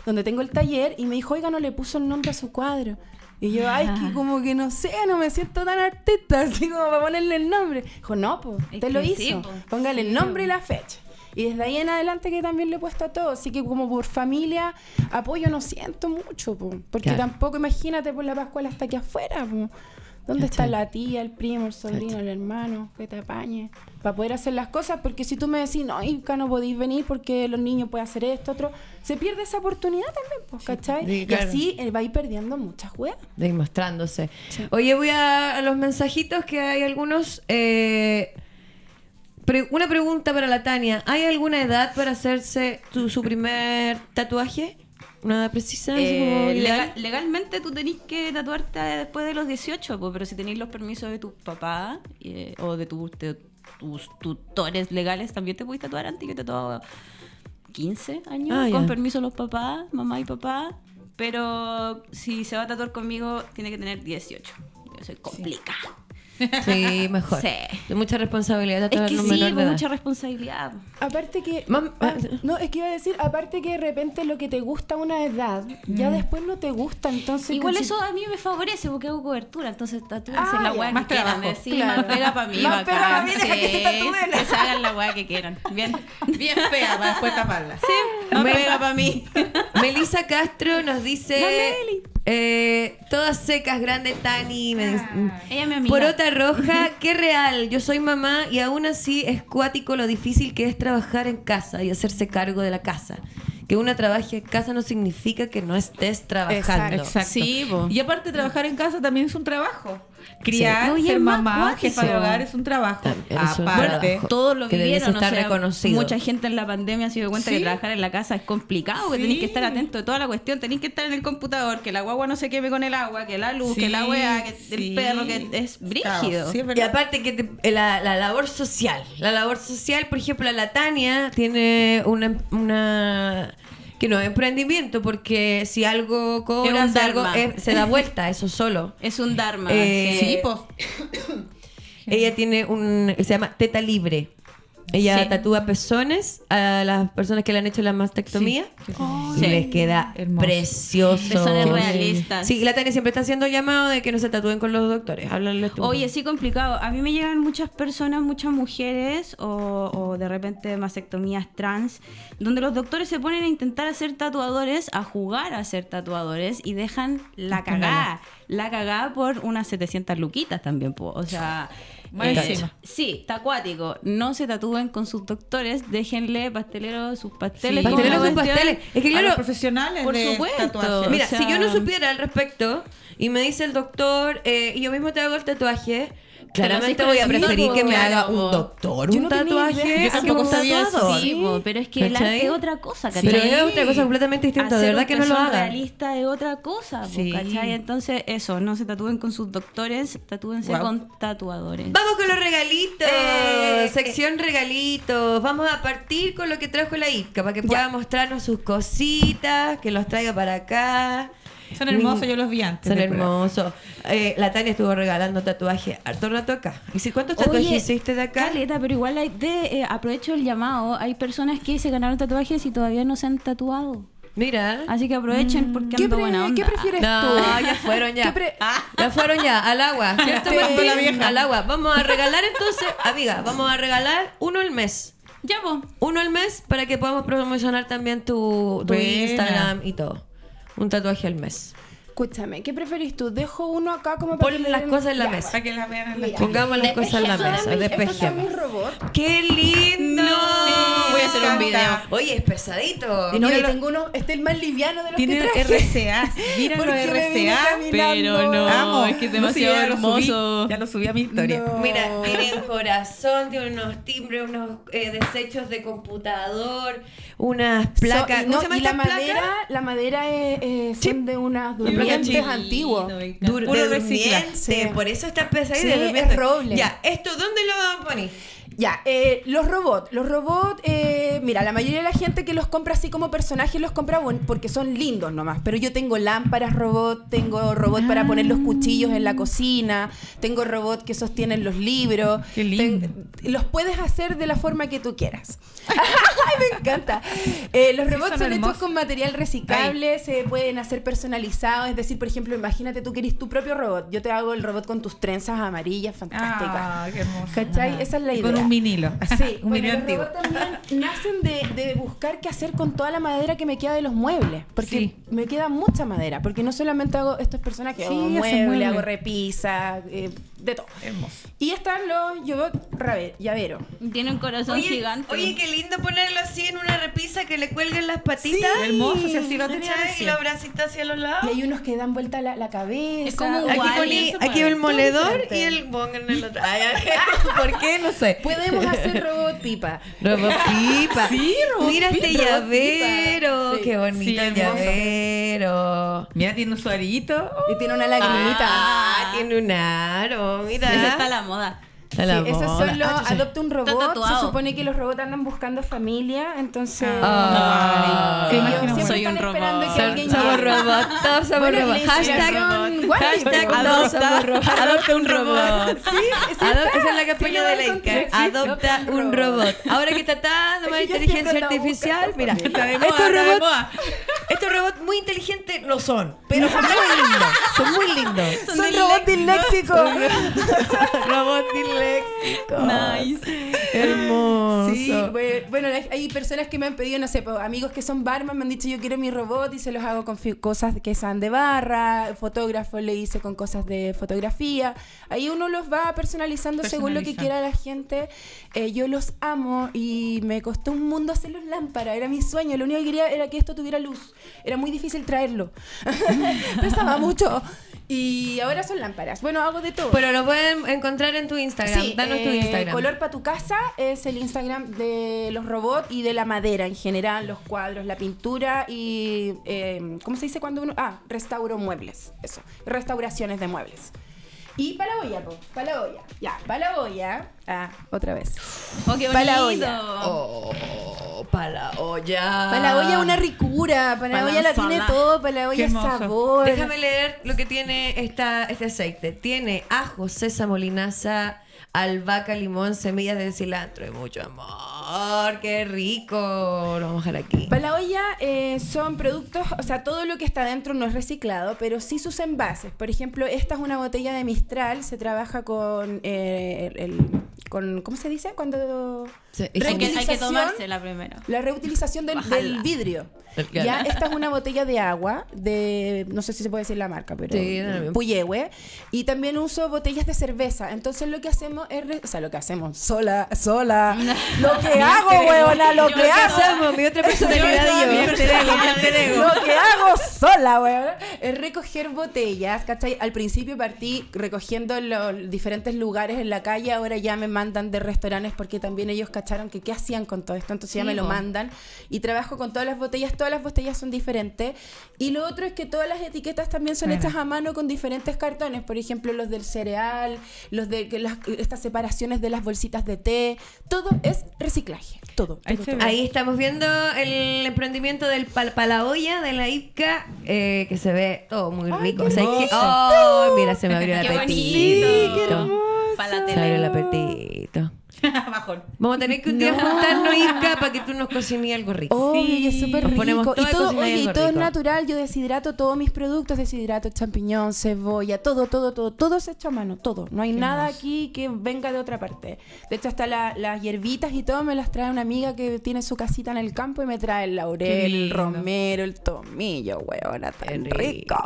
donde tengo el taller y me dijo, oiga, no le puso el nombre a su cuadro. Y yo, ay, que como que no sé, no me siento tan artista, así como para ponerle el nombre. Dijo, no, pues, Es usted lo hizo. Póngale el nombre y la fecha. Y desde ahí en adelante que también le he puesto a todo. Así que como por familia, apoyo no siento mucho, po. porque Claro. tampoco imagínate por la Pascual hasta aquí afuera. po. ¿Dónde está la tía, el primo, el sobrino, el hermano? Que te apañe. Para poder hacer las cosas, porque si tú me decís, no, Ica, no podéis venir porque los niños pueden hacer esto, otro, se pierde esa oportunidad también, pues, ¿cachai? Sí, Y así eh, va a ir perdiendo muchas weas. de ir mostrándose. Oye, voy a, a los mensajitos que hay algunos. eh, pre- una pregunta para la Tania. ¿Hay alguna edad para hacerse tu- su primer tatuaje? ¿Una edad precisa? Eh, legal- legalmente tú tenés que tatuarte después de los 18, po, pero si tenéis los permisos de tus papás eh, o de, tu- de tus tutores legales, también te puedes tatuar antes que te tatuaba 15 años, Ah, con permiso de los papás, mamá y papá. Pero si se va a tatuar conmigo, tiene que tener 18. Eso es complicado. Sí, mejor. Sí. De mucha responsabilidad Es que sí, menor de con edad. mucha responsabilidad. Aparte que... Mam- ah, no, es que iba a decir, aparte que de repente lo que te gusta a una edad, ya después no te gusta, entonces... Igual si- eso a mí me favorece porque hago cobertura, entonces tatúense Ah, la weá que quieran. Sí, Claro. más pega para mí. Más bacán. pega pa' mí, deja que se Sí, tatúen. Que se hagan la weá que quieran. Bien. Bien fea para después taparla. Sí, más pega para mí. Melissa Castro nos dice. La Meli. Eh, todas secas, grande Tani. me dice- Ella me amiga. Porota roja, qué real. Yo soy mamá y aún así es cuático lo difícil que es trabajar en casa y hacerse cargo de la casa. Que una trabaje en casa no significa que no estés trabajando. Exacto. Sí. Y aparte trabajar en casa también es un trabajo. Criar, No, ser mamá, jefa de hogar es un trabajo. También es un aparte, trabajo. Todos lo que vivieron, o estar sea, reconocido. mucha gente en la pandemia se dio cuenta Sí. que trabajar en la casa es complicado, que Sí. tenéis que estar atento de toda la cuestión, tenéis que estar en el computador, que la guagua no se queme con el agua, que la luz, que la weá, que sí. el perro, que es Claro, brígido. sí, es Y aparte que te- eh, la, la labor social, la labor social, por ejemplo, la Tania tiene una, una que no es emprendimiento, porque si algo cobra, Es un si algo eh, se da vuelta, eso solo. Es un dharma. Eh, Sí, pues. Ella tiene un, se llama Teta Libre. Ella Sí. tatúa pezones a las personas que le han hecho la mastectomía. Sí, sí, Y Sí. les queda Hermoso. precioso. Pezones realistas. Sí, la Tania siempre está haciendo llamado de que no se tatúen con los doctores. Háblanles tú. Oye, sí complicado. A mí me llegan muchas personas, muchas mujeres o, o de repente mastectomías trans, donde los doctores se ponen a intentar hacer tatuadores, a jugar a ser tatuadores y dejan la cagada. La cagada por unas 700 luquitas también, po. o sea... Más eh, sí, está acuático. No se tatúen con sus doctores, déjenle pasteleros sus pasteles. Sí. Pasteleros sus pasteles. Es que A los claro, profesionales por de supuesto. tatuaje. Mira, O sea- si yo no supiera al respecto y me dice el doctor eh, y yo mismo te hago el tatuaje, claramente voy a preferir que me haga un doctor un tatuaje. Yo tampoco sabía eso. pero es que el arte es otra cosa, ¿cachai? Pero es otra cosa completamente distinta. De verdad que no lo pezón haga. realista es otra cosa. ¿cachai? Entonces, eso, no se tatúen con sus doctores, tatúense con tatuadores. Vamos con los regalitos. Eh, Sección regalitos. Vamos a partir con lo que trajo la Itka para que pueda mostrarnos sus cositas, que los traiga para acá. Son hermosos, yo los vi antes. Son hermosos. Eh, la Tania estuvo regalando tatuajes harto rato acá. ¿Y si cuántos tatuajes Oye, hiciste de acá? Caleta, pero igual hay de, eh, aprovecho el llamado. Hay personas que se ganaron tatuajes y todavía no se han tatuado. Mira. Así que aprovechen porque ¿Qué, ando buena onda. ¿Qué prefieres No, tú? ya fueron ya. ¿Qué pre- Ya fueron ya, al agua. ¿Cierto, Martín? la vieja. Al agua. Vamos a regalar entonces, amiga, vamos a regalar uno al mes. Ya, po. Uno al mes para que podamos promocionar también tu. Instagram y todo. Un tatuaje al mes. Escúchame, ¿qué preferís tú? ¿Dejo uno acá como para Pon que las cosas en la Ya, mesa. Para que las vean en la. Pongamos las cosas en la mesa, despejemos. ¡Qué lindo! voy a hacer un video. Oye, es pesadito. Y no, Mira yo lo- tengo uno, este es el más liviano de los Tiene que traje. RCA. Mira los RCA. Pero no. Amo. es que es No, demasiado ya lo subí. hermoso. ya lo subí a mi historia. No. Mira, tienen corazón, tienen unos timbres, unos eh, desechos de computador, unas placas. So- y, ¿Cómo no, se llama y la estas madera, la madera es, eh, son de unas placa durmientes chiquita, antiguos. Puro reciclaje. Sí. por eso está pesadito. Sí, de es roble. Ya, ¿esto dónde lo poní? Ya, eh, los robots. Los robots, eh, mira, la mayoría de la gente que los compra así como personajes los compra porque son lindos nomás. Pero yo tengo lámparas robot, tengo robot para poner los cuchillos en la cocina, tengo robot que sostienen los libros. Qué lindo. Ten- los puedes hacer de la forma que tú quieras. Ay, me encanta. Eh, los Sí, robots son son, hechos con material reciclable, se pueden hacer personalizados. Es decir, por ejemplo, imagínate tú que eres tu propio robot. Yo te hago el robot con tus trenzas amarillas fantásticas. Ah, qué hermoso. ¿Cachai? Esa es la idea. Vinilo. Sí, un bueno, vinilo los antiguo. robots también nacen de, de buscar qué hacer con toda la madera que me queda de los muebles. Porque Sí. me queda mucha madera. Porque no solamente hago estos personajes, Sí, hago muebles, hago repisas, eh, de todo. Hermoso. Y están los yo rabe- llavero. Tiene un corazón Oye, gigante. oye, qué lindo ponerlo así en una repisa que le cuelguen las patitas. Hermoso, si así lo. Y los bracitos hacia los Y lados. hay unos que dan vuelta la, la cabeza. Es como un Aquí puede. aquí el moledor y el bong en el otro. Ay, ay, ¿Por qué? No sé. Podemos hacer robot pipa. Robot pipa. Sí, robot Mira este pipa, llavero. Qué bonito Sí, el llavero. Mira, tiene un suarito. Y tiene una lagrimita. Ah, tiene un aro. Mira. Esa está a la moda. Sí, esos moda. son los Ah, adopta un robot. Se supone que los robots andan buscando familia, entonces Ah. Sí, Sí, siempre soy están un esperando robot. que Son- alguien somos robots, todos somos Bueno, robots. Hashtag, somos robots. Adopta un robot. Sí, sí esa es la Sí campaña de la encontré. Inca. Sí, Adopta adopta un robot. Ahora que está tan de Es inteligencia artificial, mira, estos robots, estos robots muy inteligentes lo son, pero son muy lindos, son muy lindos. Son robots disléxicos. Robot Nice. Hermoso. Sí, bue- bueno, hay- personas que me han pedido, no sé, amigos que son barman, me han dicho yo quiero mi robot y se los hago con cosas que sean de barra, fotógrafo le hice con cosas de fotografía. Ahí uno los va personalizando según lo que quiera la gente. Eh, yo los amo y me costó un mundo hacerlos lámparas, era mi sueño. Lo único que quería era que esto tuviera luz. Era muy difícil traerlo. Pesaba mucho. Y ahora son lámparas. Bueno, hago de todo. Pero lo pueden encontrar en tu Instagram. Sí, Danos tu eh, Instagram. Color para tu casa es el Instagram de los robots y de la madera en general, los cuadros, la pintura y. eh, ¿Cómo se dice cuando uno.? Ah, restauro muebles. Eso. Restauraciones de muebles. Y para la olla, po, para la olla. Ya, para la olla. Ah, otra vez. Oh, qué Pa' la bonito. olla. Oh, para la olla. Para la olla una ricura. Para Pa' la la olla la tiene todo. Para la olla sabor. Déjame leer lo que tiene esta, este aceite. Tiene ajo, sésamo, linaza, albahaca, limón, semillas de cilantro y mucho amor. ¡Qué rico! Lo vamos a dejar aquí. Para la olla eh, son productos, o sea, todo lo que está dentro no es reciclado, pero sí sus envases. Por ejemplo, esta es una botella de Mistral, se trabaja con eh, el, el- con, ¿cómo se dice? Cuando Sí, Hay que, hay que Reutilización. tomársela primero. la reutilización del, del vidrio. Ya, esta es una botella de agua de, no sé si se puede decir la marca, pero Sí, mismo. Puyehue. Y también uso botellas de cerveza. Entonces lo que hacemos es, re- o sea, lo que hacemos, sola, sola. lo que hago, huevona, lo que. Somos mi otra personalidad yo. Lo que hago sola, weón, es recoger botellas, ¿cachai? Al principio partí recogiendo en los diferentes lugares en la calle, ahora ya me mandan de restaurantes porque también ellos cacharon que qué hacían con todo esto, entonces ya Sí, me lo mandan y trabajo con todas las botellas, todas las botellas son diferentes. Y lo otro es que todas las etiquetas también son hechas a mano con diferentes cartones, por ejemplo, los del cereal, los de que las, estas separaciones de las bolsitas de té, todo es reciclaje, todo. Ahí todo, se todo. ve. Ahí estamos viendo el emprendimiento del pal Palaoya de la IPCA, eh, que se ve todo muy rico. O sea, que- ¡Oh! Mira, se me abrió el apetito. qué hermoso. Se abrió el apetito. Bajón. Vamos a tener que un día juntarnos, Ipka, para que tú nos cocines algo rico. Obvio, y es Sí. súper Nos rico. ponemos todo Y todo, oye, y todo es rico. natural. Yo deshidrato todos mis productos, deshidrato champiñón, cebolla, todo, todo, todo. Todo es hecho a mano, todo. No hay nada aquí que venga de otra parte. De hecho, hasta la- las hierbitas y todo me las trae una amiga que tiene su casita en el campo y me trae el laurel, el romero, el tomillo, huevona, tan rico. rico.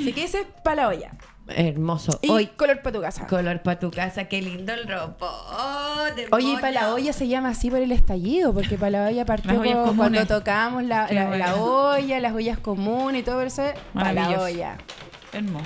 Así que ese es para la olla. Hermoso. Y Hoy, color para tu casa. color para tu casa. Qué lindo el ropo. Oh, Oye, y para la olla se llama así por el estallido, porque para la olla partió con- cuando tocábamos la, la- olla, las ollas comunes y todo eso, para la olla. Hermoso.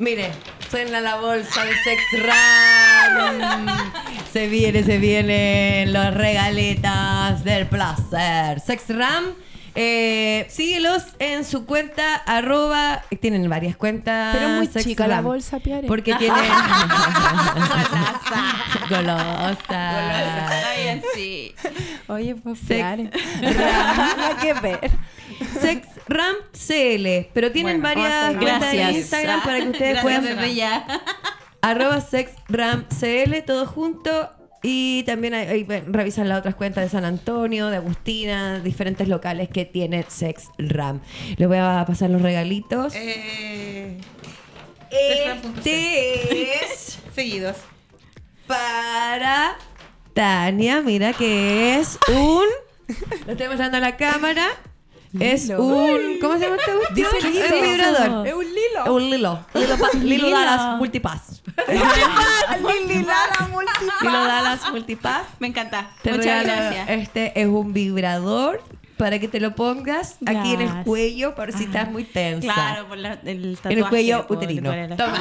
Mire, suena la bolsa de Sex Ram. se viene, se vienen los regaletas del placer. Sex Ram. Eh, síguelos en su cuenta arroba tienen varias cuentas Pero muy Sex chica la bolsa, Piare. porque tienen golosa Está bien, sí. Oye, pues Sex- Piare. Nada que ver. Sex Ram CL pero tienen Bueno, varias cuentas Gracias. Instagram para que ustedes Gracias, puedan. Arroba sexramcl, todo junto. Y también hay, hay- revisan las otras cuentas de San Antonio, de Agustina, diferentes locales que tiene Sex Ram. Les voy a pasar los regalitos. Eh, este es seguidos. para Tania, mira que es un... Lo estoy mostrando a la cámara. Es Lilo. un... ¿Cómo se llama este cuestión? Dice Es lilo. un vibrador. Es un lilo. Es un Lilo. Lilo, pa- Lilo Lilo. Dallas Multipass. Lili Lala Multipass. Lilo Dallas Multipass. Me encanta. Te Muchas regalo- gracias. Este es un vibrador para que te lo pongas aquí en el Gracias. cuello por si estás muy tensa. Claro, por la- el tatuaje. En el cuello por- uterino. por el- Toma.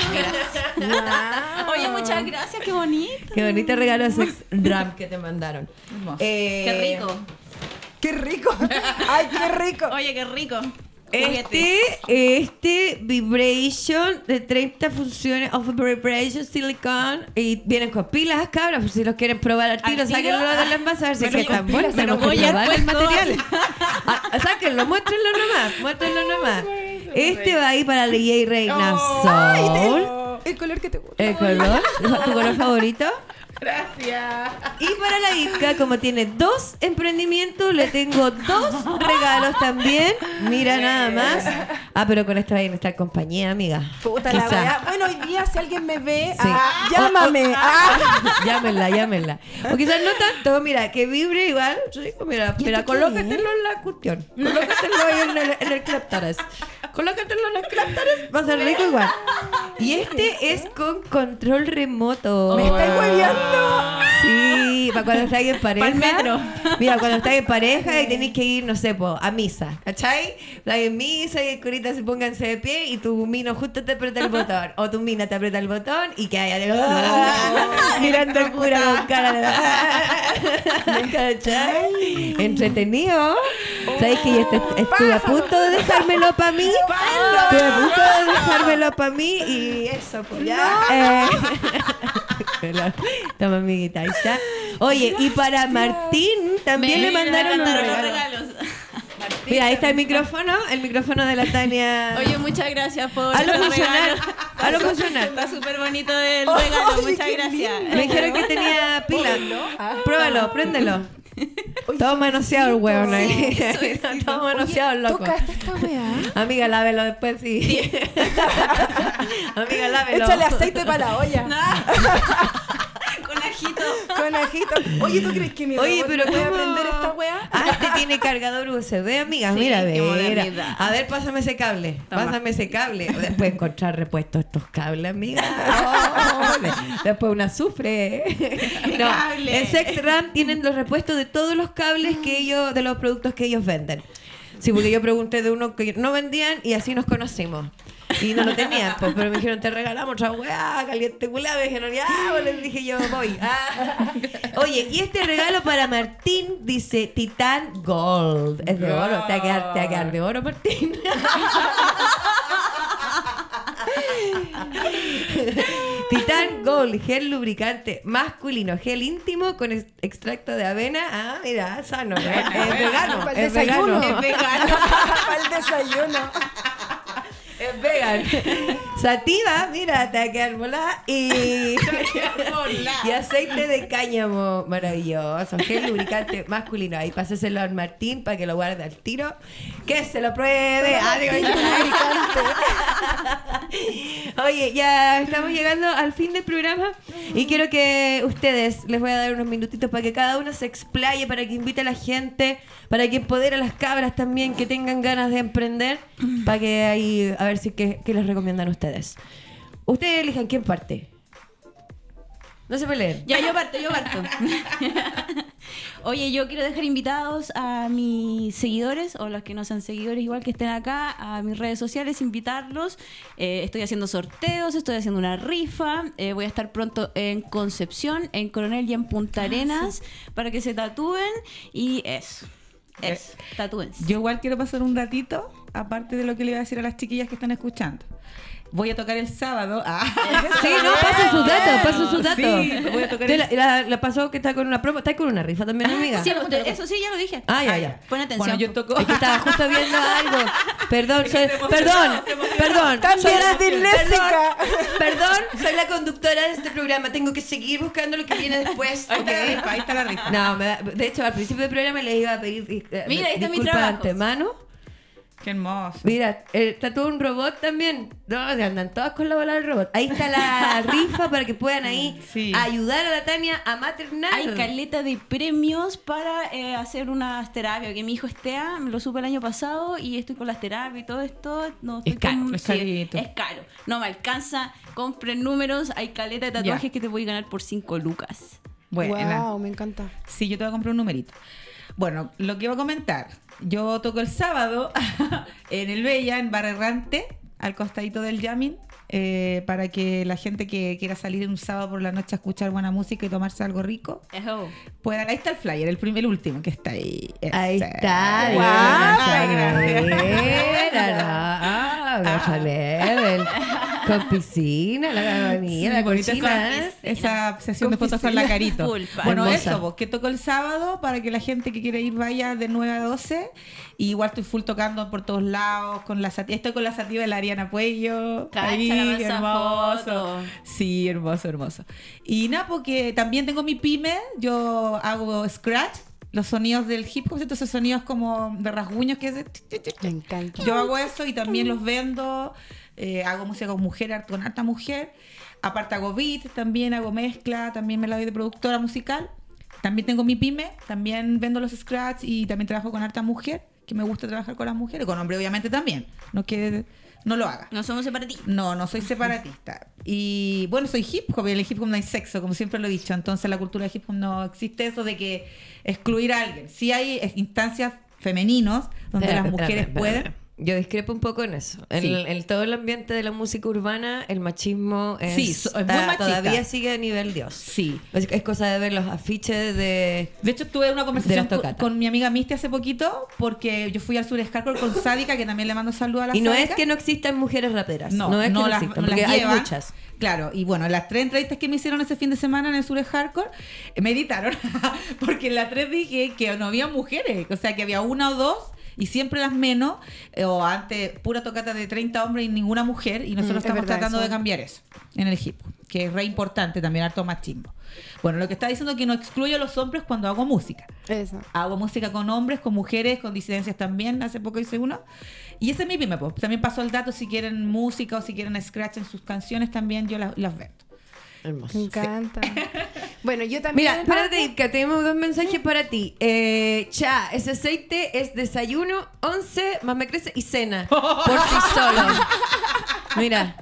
Oye, muchas gracias, qué bonito. Qué bonito regalo de Sex Ram que te mandaron. Hermoso. Eh, Qué rico. Qué rico. Ay, qué rico. Oye, qué rico. Este, este Vibration de 30 funciones of Vibration Silicone y vienen con pilas, cabras, por si los quieren probar al tiro, ¿Al tiro? sáquenlo del envase a ver si es se lo que voy a probar el material. Ah, sáquenlo, muéstrenlo nomás, muéstrenlo nomás. Este va ahí para la DJ Reina Ay, Soul. te- el color que te gusta. El color, tu color favorito. Gracias. Y para la Ica, como tiene dos emprendimientos, le tengo dos regalos también. Mira nada más. Ah, pero con esto va a estar compañía, amiga. Puta la. Bueno, hoy día si alguien me ve, Sí. ah, llámame. Ah. Llámenla, llámenla. O quizás no tanto, mira, que vibre igual. rico, Mira, ¿Y mira, colócatelo en la cuestión. Colócatelo ahí en el, en el. Colócatelo en el cléptares, va a ser rico igual. Y este es con control remoto. Me estáis hueveando. Sí, para cuando estáis en pareja. Pa'l metro. Mira, cuando estáis en pareja y tenéis que ir, no sé, po, a misa, ¿cachai? Estáis en misa y el curita se pónganse de pie y tu mino justo te aprieta el botón. O tu mina te aprieta el botón y que haya mirando al cura con cara de. ¿cachai? Entretenido. ¿Sabéis que yo est- estuve a punto de dejármelo para mí? Estuve a punto de dejármelo para mí y eso, pues ya. Eh, pero- Toma, amiguita, ahí está. Oye, y para Martín también le Me- un mandaron regalo. los regalos. Mira, ahí está el micrófono, el micrófono de la Tania. Oye, muchas gracias por Hazlo los funcionar. regalos. a lo funcional. Está súper bonito el regalo, Oye, muchas gracias. Me dijeron que tenía pila. Pruébalo, préndelo. Todo manoseado el hueón ahí. Todo manoseado el loco. ¿Tocaste esta weá? Amiga, lávelo después, sí. Amiga, lávelo. Échale aceite para la olla. Ajito. Con ajito. Oye, ¿tú crees que mi Oye, pero puede aprender esta weá? Ah, este tiene cargador USB, amiga. Sí, mira, mira. A ver, pásame ese cable. Toma. Pásame ese cable. Después encontrar repuestos estos cables, amiga. Oh, después una azufre. No, Cable. en SexRAM tienen los repuestos de todos los cables que ellos, de los productos que ellos venden. Sí, porque yo pregunté de uno que no vendían y así nos conocimos. Y no lo tenían, pues, pero me dijeron, te regalamos otra weá, caliente culá. Me dijeron, ya, pues, les dije yo, voy. Ah. Oye, y este regalo para Martín dice Titan Gold. Es de oro, te va a quedar, te va a quedar de oro, Martín. Titan Gold, gel lubricante masculino, gel íntimo con ex- extracto de avena. Ah, mira, sano. Es, es vegano. Para el Es desayuno. vegano. Es vegano. Para el desayuno. Es vegan. Sativa, mira, volada. Y, y aceite de cáñamo, maravilloso. Gel lubricante masculino. Ahí páseselo al Martín para que lo guarde al tiro. Que se lo pruebe. Ah, digo, Oye, ya estamos llegando al fin del programa y quiero que ustedes, les voy a dar unos minutitos para que cada uno se explaye, para que invite a la gente, para que empodere a las cabras también que tengan ganas de emprender, para que ahí, a ver si qué, les recomiendan ustedes. Ustedes elijan quién parte. No se peleen. Ya, yo parto, yo parto. Oye, yo quiero dejar invitados a mis seguidores o los que no sean seguidores igual que estén acá, a mis redes sociales, invitarlos. Eh, estoy haciendo sorteos, estoy haciendo una rifa. eh, voy a estar pronto en Concepción, en Coronel y en Punta Arenas para que se tatúen y eso. Eso, tatúense. Yo igual quiero pasar un ratito, aparte de lo que le iba a decir a las chiquillas que están escuchando. Voy a tocar el sábado. Ah. Sí, no, pasen sus datos, pasen sus datos. Sí, voy a tocar el- la, la- la pasó que está con una promo, está con una rifa también, amiga. Sí, eso sí, ya lo dije. Ah, ya, ya. Pon atención. Bueno, yo toco. Es que estaba justo viendo algo. Perdón, soy, perdón, perdón. También soy disléxica. Perdón, perdón, soy la conductora de este programa. Tengo que seguir buscando lo que viene después. Ahí está la rifa, ahí está la rifa. No, me da- de hecho, al principio del programa les iba a pedir eh, Mira, ahí está mi trabajo. antemano. Qué hermoso. Mira, eh, está todo un robot también. No, andan todas con la bola del robot. Ahí está la rifa para que puedan ahí Sí. ayudar a la Tania a maternar. Hay caleta de premios para eh, hacer unas terapias. Que mi hijo estea, lo supe el año pasado y estoy con las terapias y todo esto. No, estoy Es caro, con- es sí, carito. es caro. No me alcanza. Compren números. Hay caleta de tatuajes que te voy a ganar por 5 lucas. Bueno, Wow, me encanta. Sí, yo te voy a comprar un numerito. Bueno, lo que iba a comentar. Yo toco el sábado en el Bella, en Bar Errante, al costadito del Yamin, eh, para que la gente que quiera salir un sábado por la noche a escuchar buena música y tomarse algo rico, Ejo. puedan. Ahí está el flyer, el primer, el último que está ahí. Ahí Ese. está. Guau, Mira, gracias. Ah, level. Con piscina, la cabanilla, Sí, la bonita cochina. esa, esa sesión Con de fotos con la carito. Pulpa. Bueno, Hermosa. eso, pues, que toco el sábado para que la gente que quiere ir vaya de 9 a 12. Y igual estoy full tocando por todos lados con la sativa. Estoy con la sativa de la Ariana Puello. Cacha Ahí, hermoso. foto. Sí, hermoso, hermoso. Y nada, porque también tengo mi pyme. Yo hago scratch, los sonidos del hip hop, entonces sonidos como de rasguños que es de- Me encanta. yo hago eso y también los vendo. Eh, hago música con mujer, con harta mujer. Aparte hago beat, también hago mezcla, también me la doy de productora musical. También tengo mi pyme, también vendo los scratch y también trabajo con harta mujer, que me gusta trabajar con las mujeres, con hombre obviamente también. No que no lo haga. No somos separatistas. No, no soy separatista. Y bueno, soy hip hop y en el hip hop no hay sexo, como siempre lo he dicho. Entonces, en la cultura de hip hop no existe eso de que excluir a alguien. Sí hay instancias femeninos donde las mujeres pueden. Yo discrepo un poco en eso. En, Sí. en todo el ambiente de la música urbana, el machismo es, Sí, so- es muy está- machista. todavía sigue a nivel Dios. Sí. Es, es cosa de ver los afiches de... De hecho, tuve una conversación las con, mi amiga Misty hace poquito porque yo fui al Sur Hardcore con Sádica, que también le mando saludos a la Y no es que no existan mujeres raperas. No, No, es que no, las, existan, las hay muchas. Claro, y bueno, las tres entrevistas que me hicieron ese fin de semana en el Sur Hardcore, eh, me editaron, porque en la tres dije que no había mujeres, o sea, que había una o dos y siempre las menos, eh, o antes pura tocata de 30 hombres y ninguna mujer, y nosotros Mm, es estamos tratando eso. de cambiar eso en el hip, que es re importante también, harto machismo. Bueno, lo que está diciendo es que no excluyo a los hombres cuando hago música. Eso. Hago música con hombres, con mujeres, con disidencias también. Hace poco hice uno. Y ese es mi pyme. pues. También paso el dato si quieren música o si quieren scratch en sus canciones también. Yo las, las vendo. Hermoso. Me encanta. bueno, yo también. Mira, espérate, Irka, tenemos dos mensajes para ti. Eh, cha, ese aceite es desayuno, 11, más me crece y cena. Por sí solo. Mira.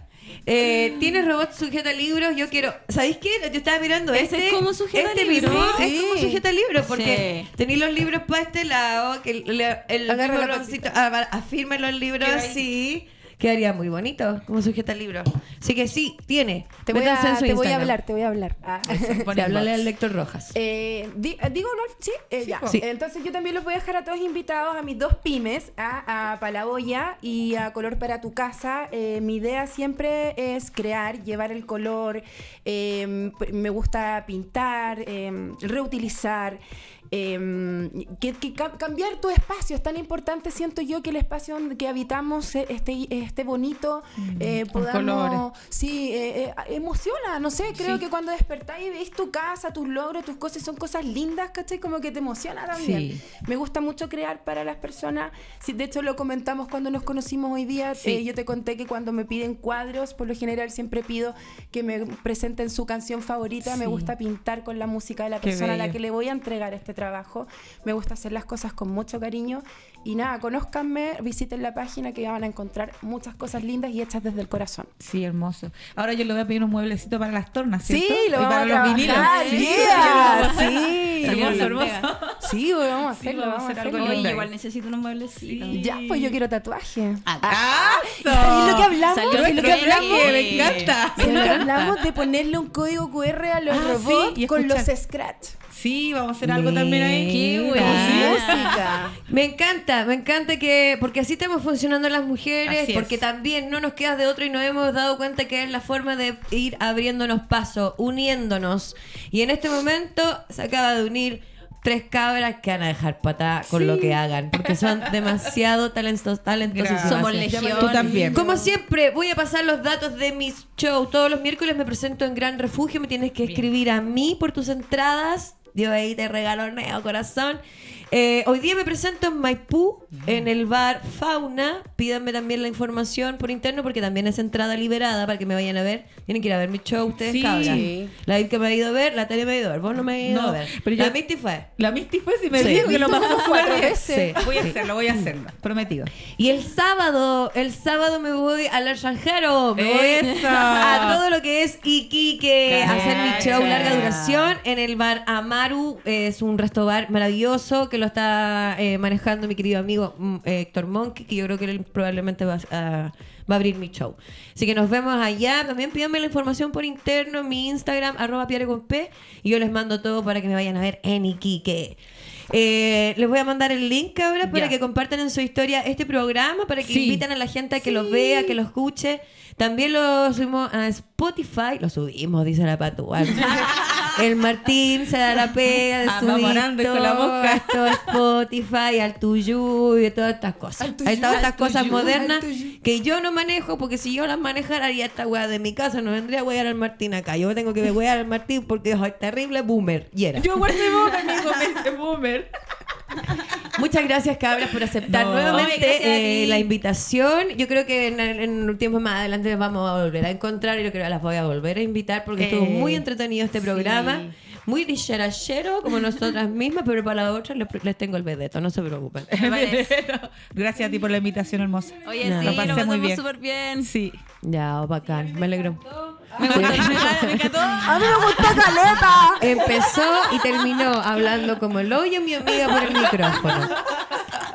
Eh, ¿Tienes robot sujeta libros? Yo quiero. ¿Sabéis qué? Yo estaba mirando Ese este. es como sujeta este libros. Sí. Es como sujeta libros porque Sí. tenéis los libros para este lado, que el, el la robotcito, ah, afirma los libros así. Quedaría muy bonito como sujeta libros. Así que sí, tiene. Te voy, Métanse en a, su te voy a Instagram. hablar, te voy a hablar. Ah. Sí, háblale al lector Rojas. Eh, di- eh, digo, ¿no? Sí, eh, ya. Sí. Entonces yo también los voy a dejar a todos invitados a mis dos pymes, a, a Palaboya y a Color para tu casa. Eh, mi idea siempre es crear, llevar el color. eh, p- me gusta pintar, eh, reutilizar. Eh, que, que ca- cambiar tu espacio es tan importante, siento yo, que el espacio donde que habitamos eh, esté, esté bonito, eh, podamos, colores. sí, eh, eh, emociona, no sé, creo Sí. que cuando despertáis y veis tu casa, tus logros, tus cosas, son cosas lindas, ¿cachai? Como que te emociona también. Sí. Me gusta mucho crear para las personas. Sí, de hecho, lo comentamos cuando nos conocimos hoy día. Eh, yo te conté que cuando me piden cuadros, por lo general siempre pido que me presenten su canción favorita. Me gusta pintar con la música de la persona a la que le voy a entregar este trabajo. Me gusta hacer las cosas con mucho cariño. Y nada, conózcanme, visiten la página que ya van a encontrar muchas cosas lindas y hechas desde el corazón. Sí, hermoso. Ahora yo le voy a pedir un mueblecito para las tornas, Sí, lo y vamos para a los vinilos. trabajar, Sí, yeah, sí. sí. Hermoso, hermoso. Sí, vamos a hacerlo, vamos a vamos a hacer algo lindo. igual necesito unos mueblecitos. Sí. Ya, pues yo quiero tatuaje. ¡Acaso! ¿Sabes lo que hablamos? Salió ¿Sabes lo que hablamos? Me encanta. ¿Sabes lo que Me hablamos de ponerle un código QR a los Ah, robots sí, con los scratch? Sí, vamos a hacer algo también ahí. Qué buena. Música. Me encanta, me encanta que, porque así estamos funcionando las mujeres, porque también no nos queda de otro y nos hemos dado cuenta que es la forma de ir abriéndonos paso, uniéndonos. Y en este momento se acaba de unir tres cabras que van a dejar patada con lo que hagan, porque son demasiado talentos, talentosísimas. Somos legión. Tú también. Como siempre, voy a pasar los datos de mis shows. Todos los miércoles me presento en Gran Refugio. Me tienes que escribir a mí por tus entradas. Yo ahí te regaloneo, corazón. Eh, hoy día me presento en Maipú, en el bar Fauna. Pídanme también la información por interno porque también es entrada liberada para que me vayan a ver. Tienen que ir a ver mi show ustedes, Sí. cabras. Sí. La que me ha ido a ver, la Tere me ha ido a ver. Vos no me has ido No, a ver. pero la yo- Misty fue. La Misty fue si me Sí. dijo que lo pasó Cuatro veces. Sí, Voy a hacerlo, voy a hacerlo. Prometido. Y el sábado, el sábado me voy al extranjero. Me voy Eso. a todo lo que es Iquique, a hacer mi show larga duración en el bar Amaru. Es un resto bar maravilloso que lo está eh, manejando mi querido amigo mm, eh, Héctor Monkey, que yo creo que él probablemente va a, va a abrir mi show. Así que nos vemos allá. También pídanme la información por interno en mi Instagram, arroba piare con P, y yo les mando todo para que me vayan a ver en Iquique. Eh, les voy a mandar el link ahora para Ya. que compartan en su historia este programa, para que Sí. inviten a la gente a que lo vea, que lo escuche. También lo subimos a Spotify, lo subimos, dice la patúa. el Martín se da la pega de Ah, subir vamos orando con la todo mosca. esto a Spotify, al tuyo y todas estas cosas. Al tuyú, Hay todas estas cosas modernas que yo no manejo, porque si yo las manejara haría esta weá de mi casa, no vendría a wear al Martín acá. Yo tengo que wear al Martín porque soy terrible boomer. Y era. Yo soy boomer, amigo, me dice boomer. Muchas gracias, cabras, por aceptar No. nuevamente eh, la invitación. Yo creo que en, en un tiempo más adelante nos vamos a volver a encontrar y yo creo que las voy a volver a invitar porque estuvo Eh, muy entretenido este programa. Muy dicharachero, como nosotras mismas, pero para las otras les, les tengo el vedeto, no se preocupen. Me. Gracias a ti por la invitación hermosa. Oye, No. sí, Lo lo pasé muy bien. súper bien. Sí. Ya, bacán, me alegro. Me gustó, encantó. ¡A mí me gusta caleta! Empezó y terminó hablando como el hoyo mi amiga por el micrófono.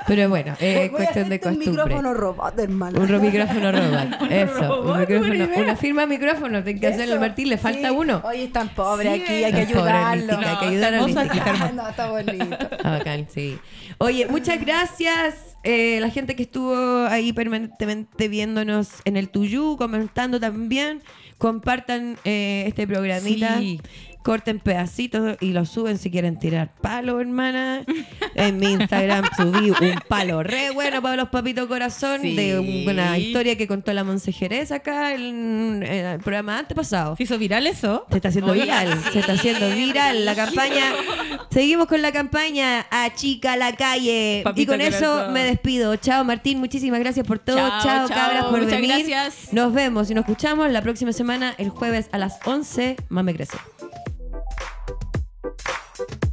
Pero bueno, es Voy a cuestión de hacerte un costumbre. micrófono robot, hermano. Un ro- micrófono robot. Eso, un micrófono. Una firma micrófono, tiene que hacerle Martín, le falta sí. uno. Oye, es tan pobre Sí, aquí, hay que pobre, ayudarlo. Mística, hay que ayudar a Mística. Ah, no, está bonito. Ah, bacán, sí. Oye, muchas gracias. eh, la gente que estuvo ahí permanentemente viéndonos en el Tuyú, comentando también. Compartan eh, este programita. Corten pedacitos y los suben si quieren tirar palo, hermana. En mi Instagram subí un palo re bueno para los papitos corazón Sí. de una historia que contó la Monse Jerez acá en, en el programa antepasado. ¿Se hizo viral eso? Se está haciendo Oye, viral, se está haciendo viral la campaña. Seguimos con la campaña Achica la calle. Papito y con eso me despido. Chao Martín, muchísimas gracias por todo. Chao, Chao, chao, cabras por muchas venir. gracias. Nos vemos y nos escuchamos la próxima semana, el jueves a las 11. Más me crece. Thank you.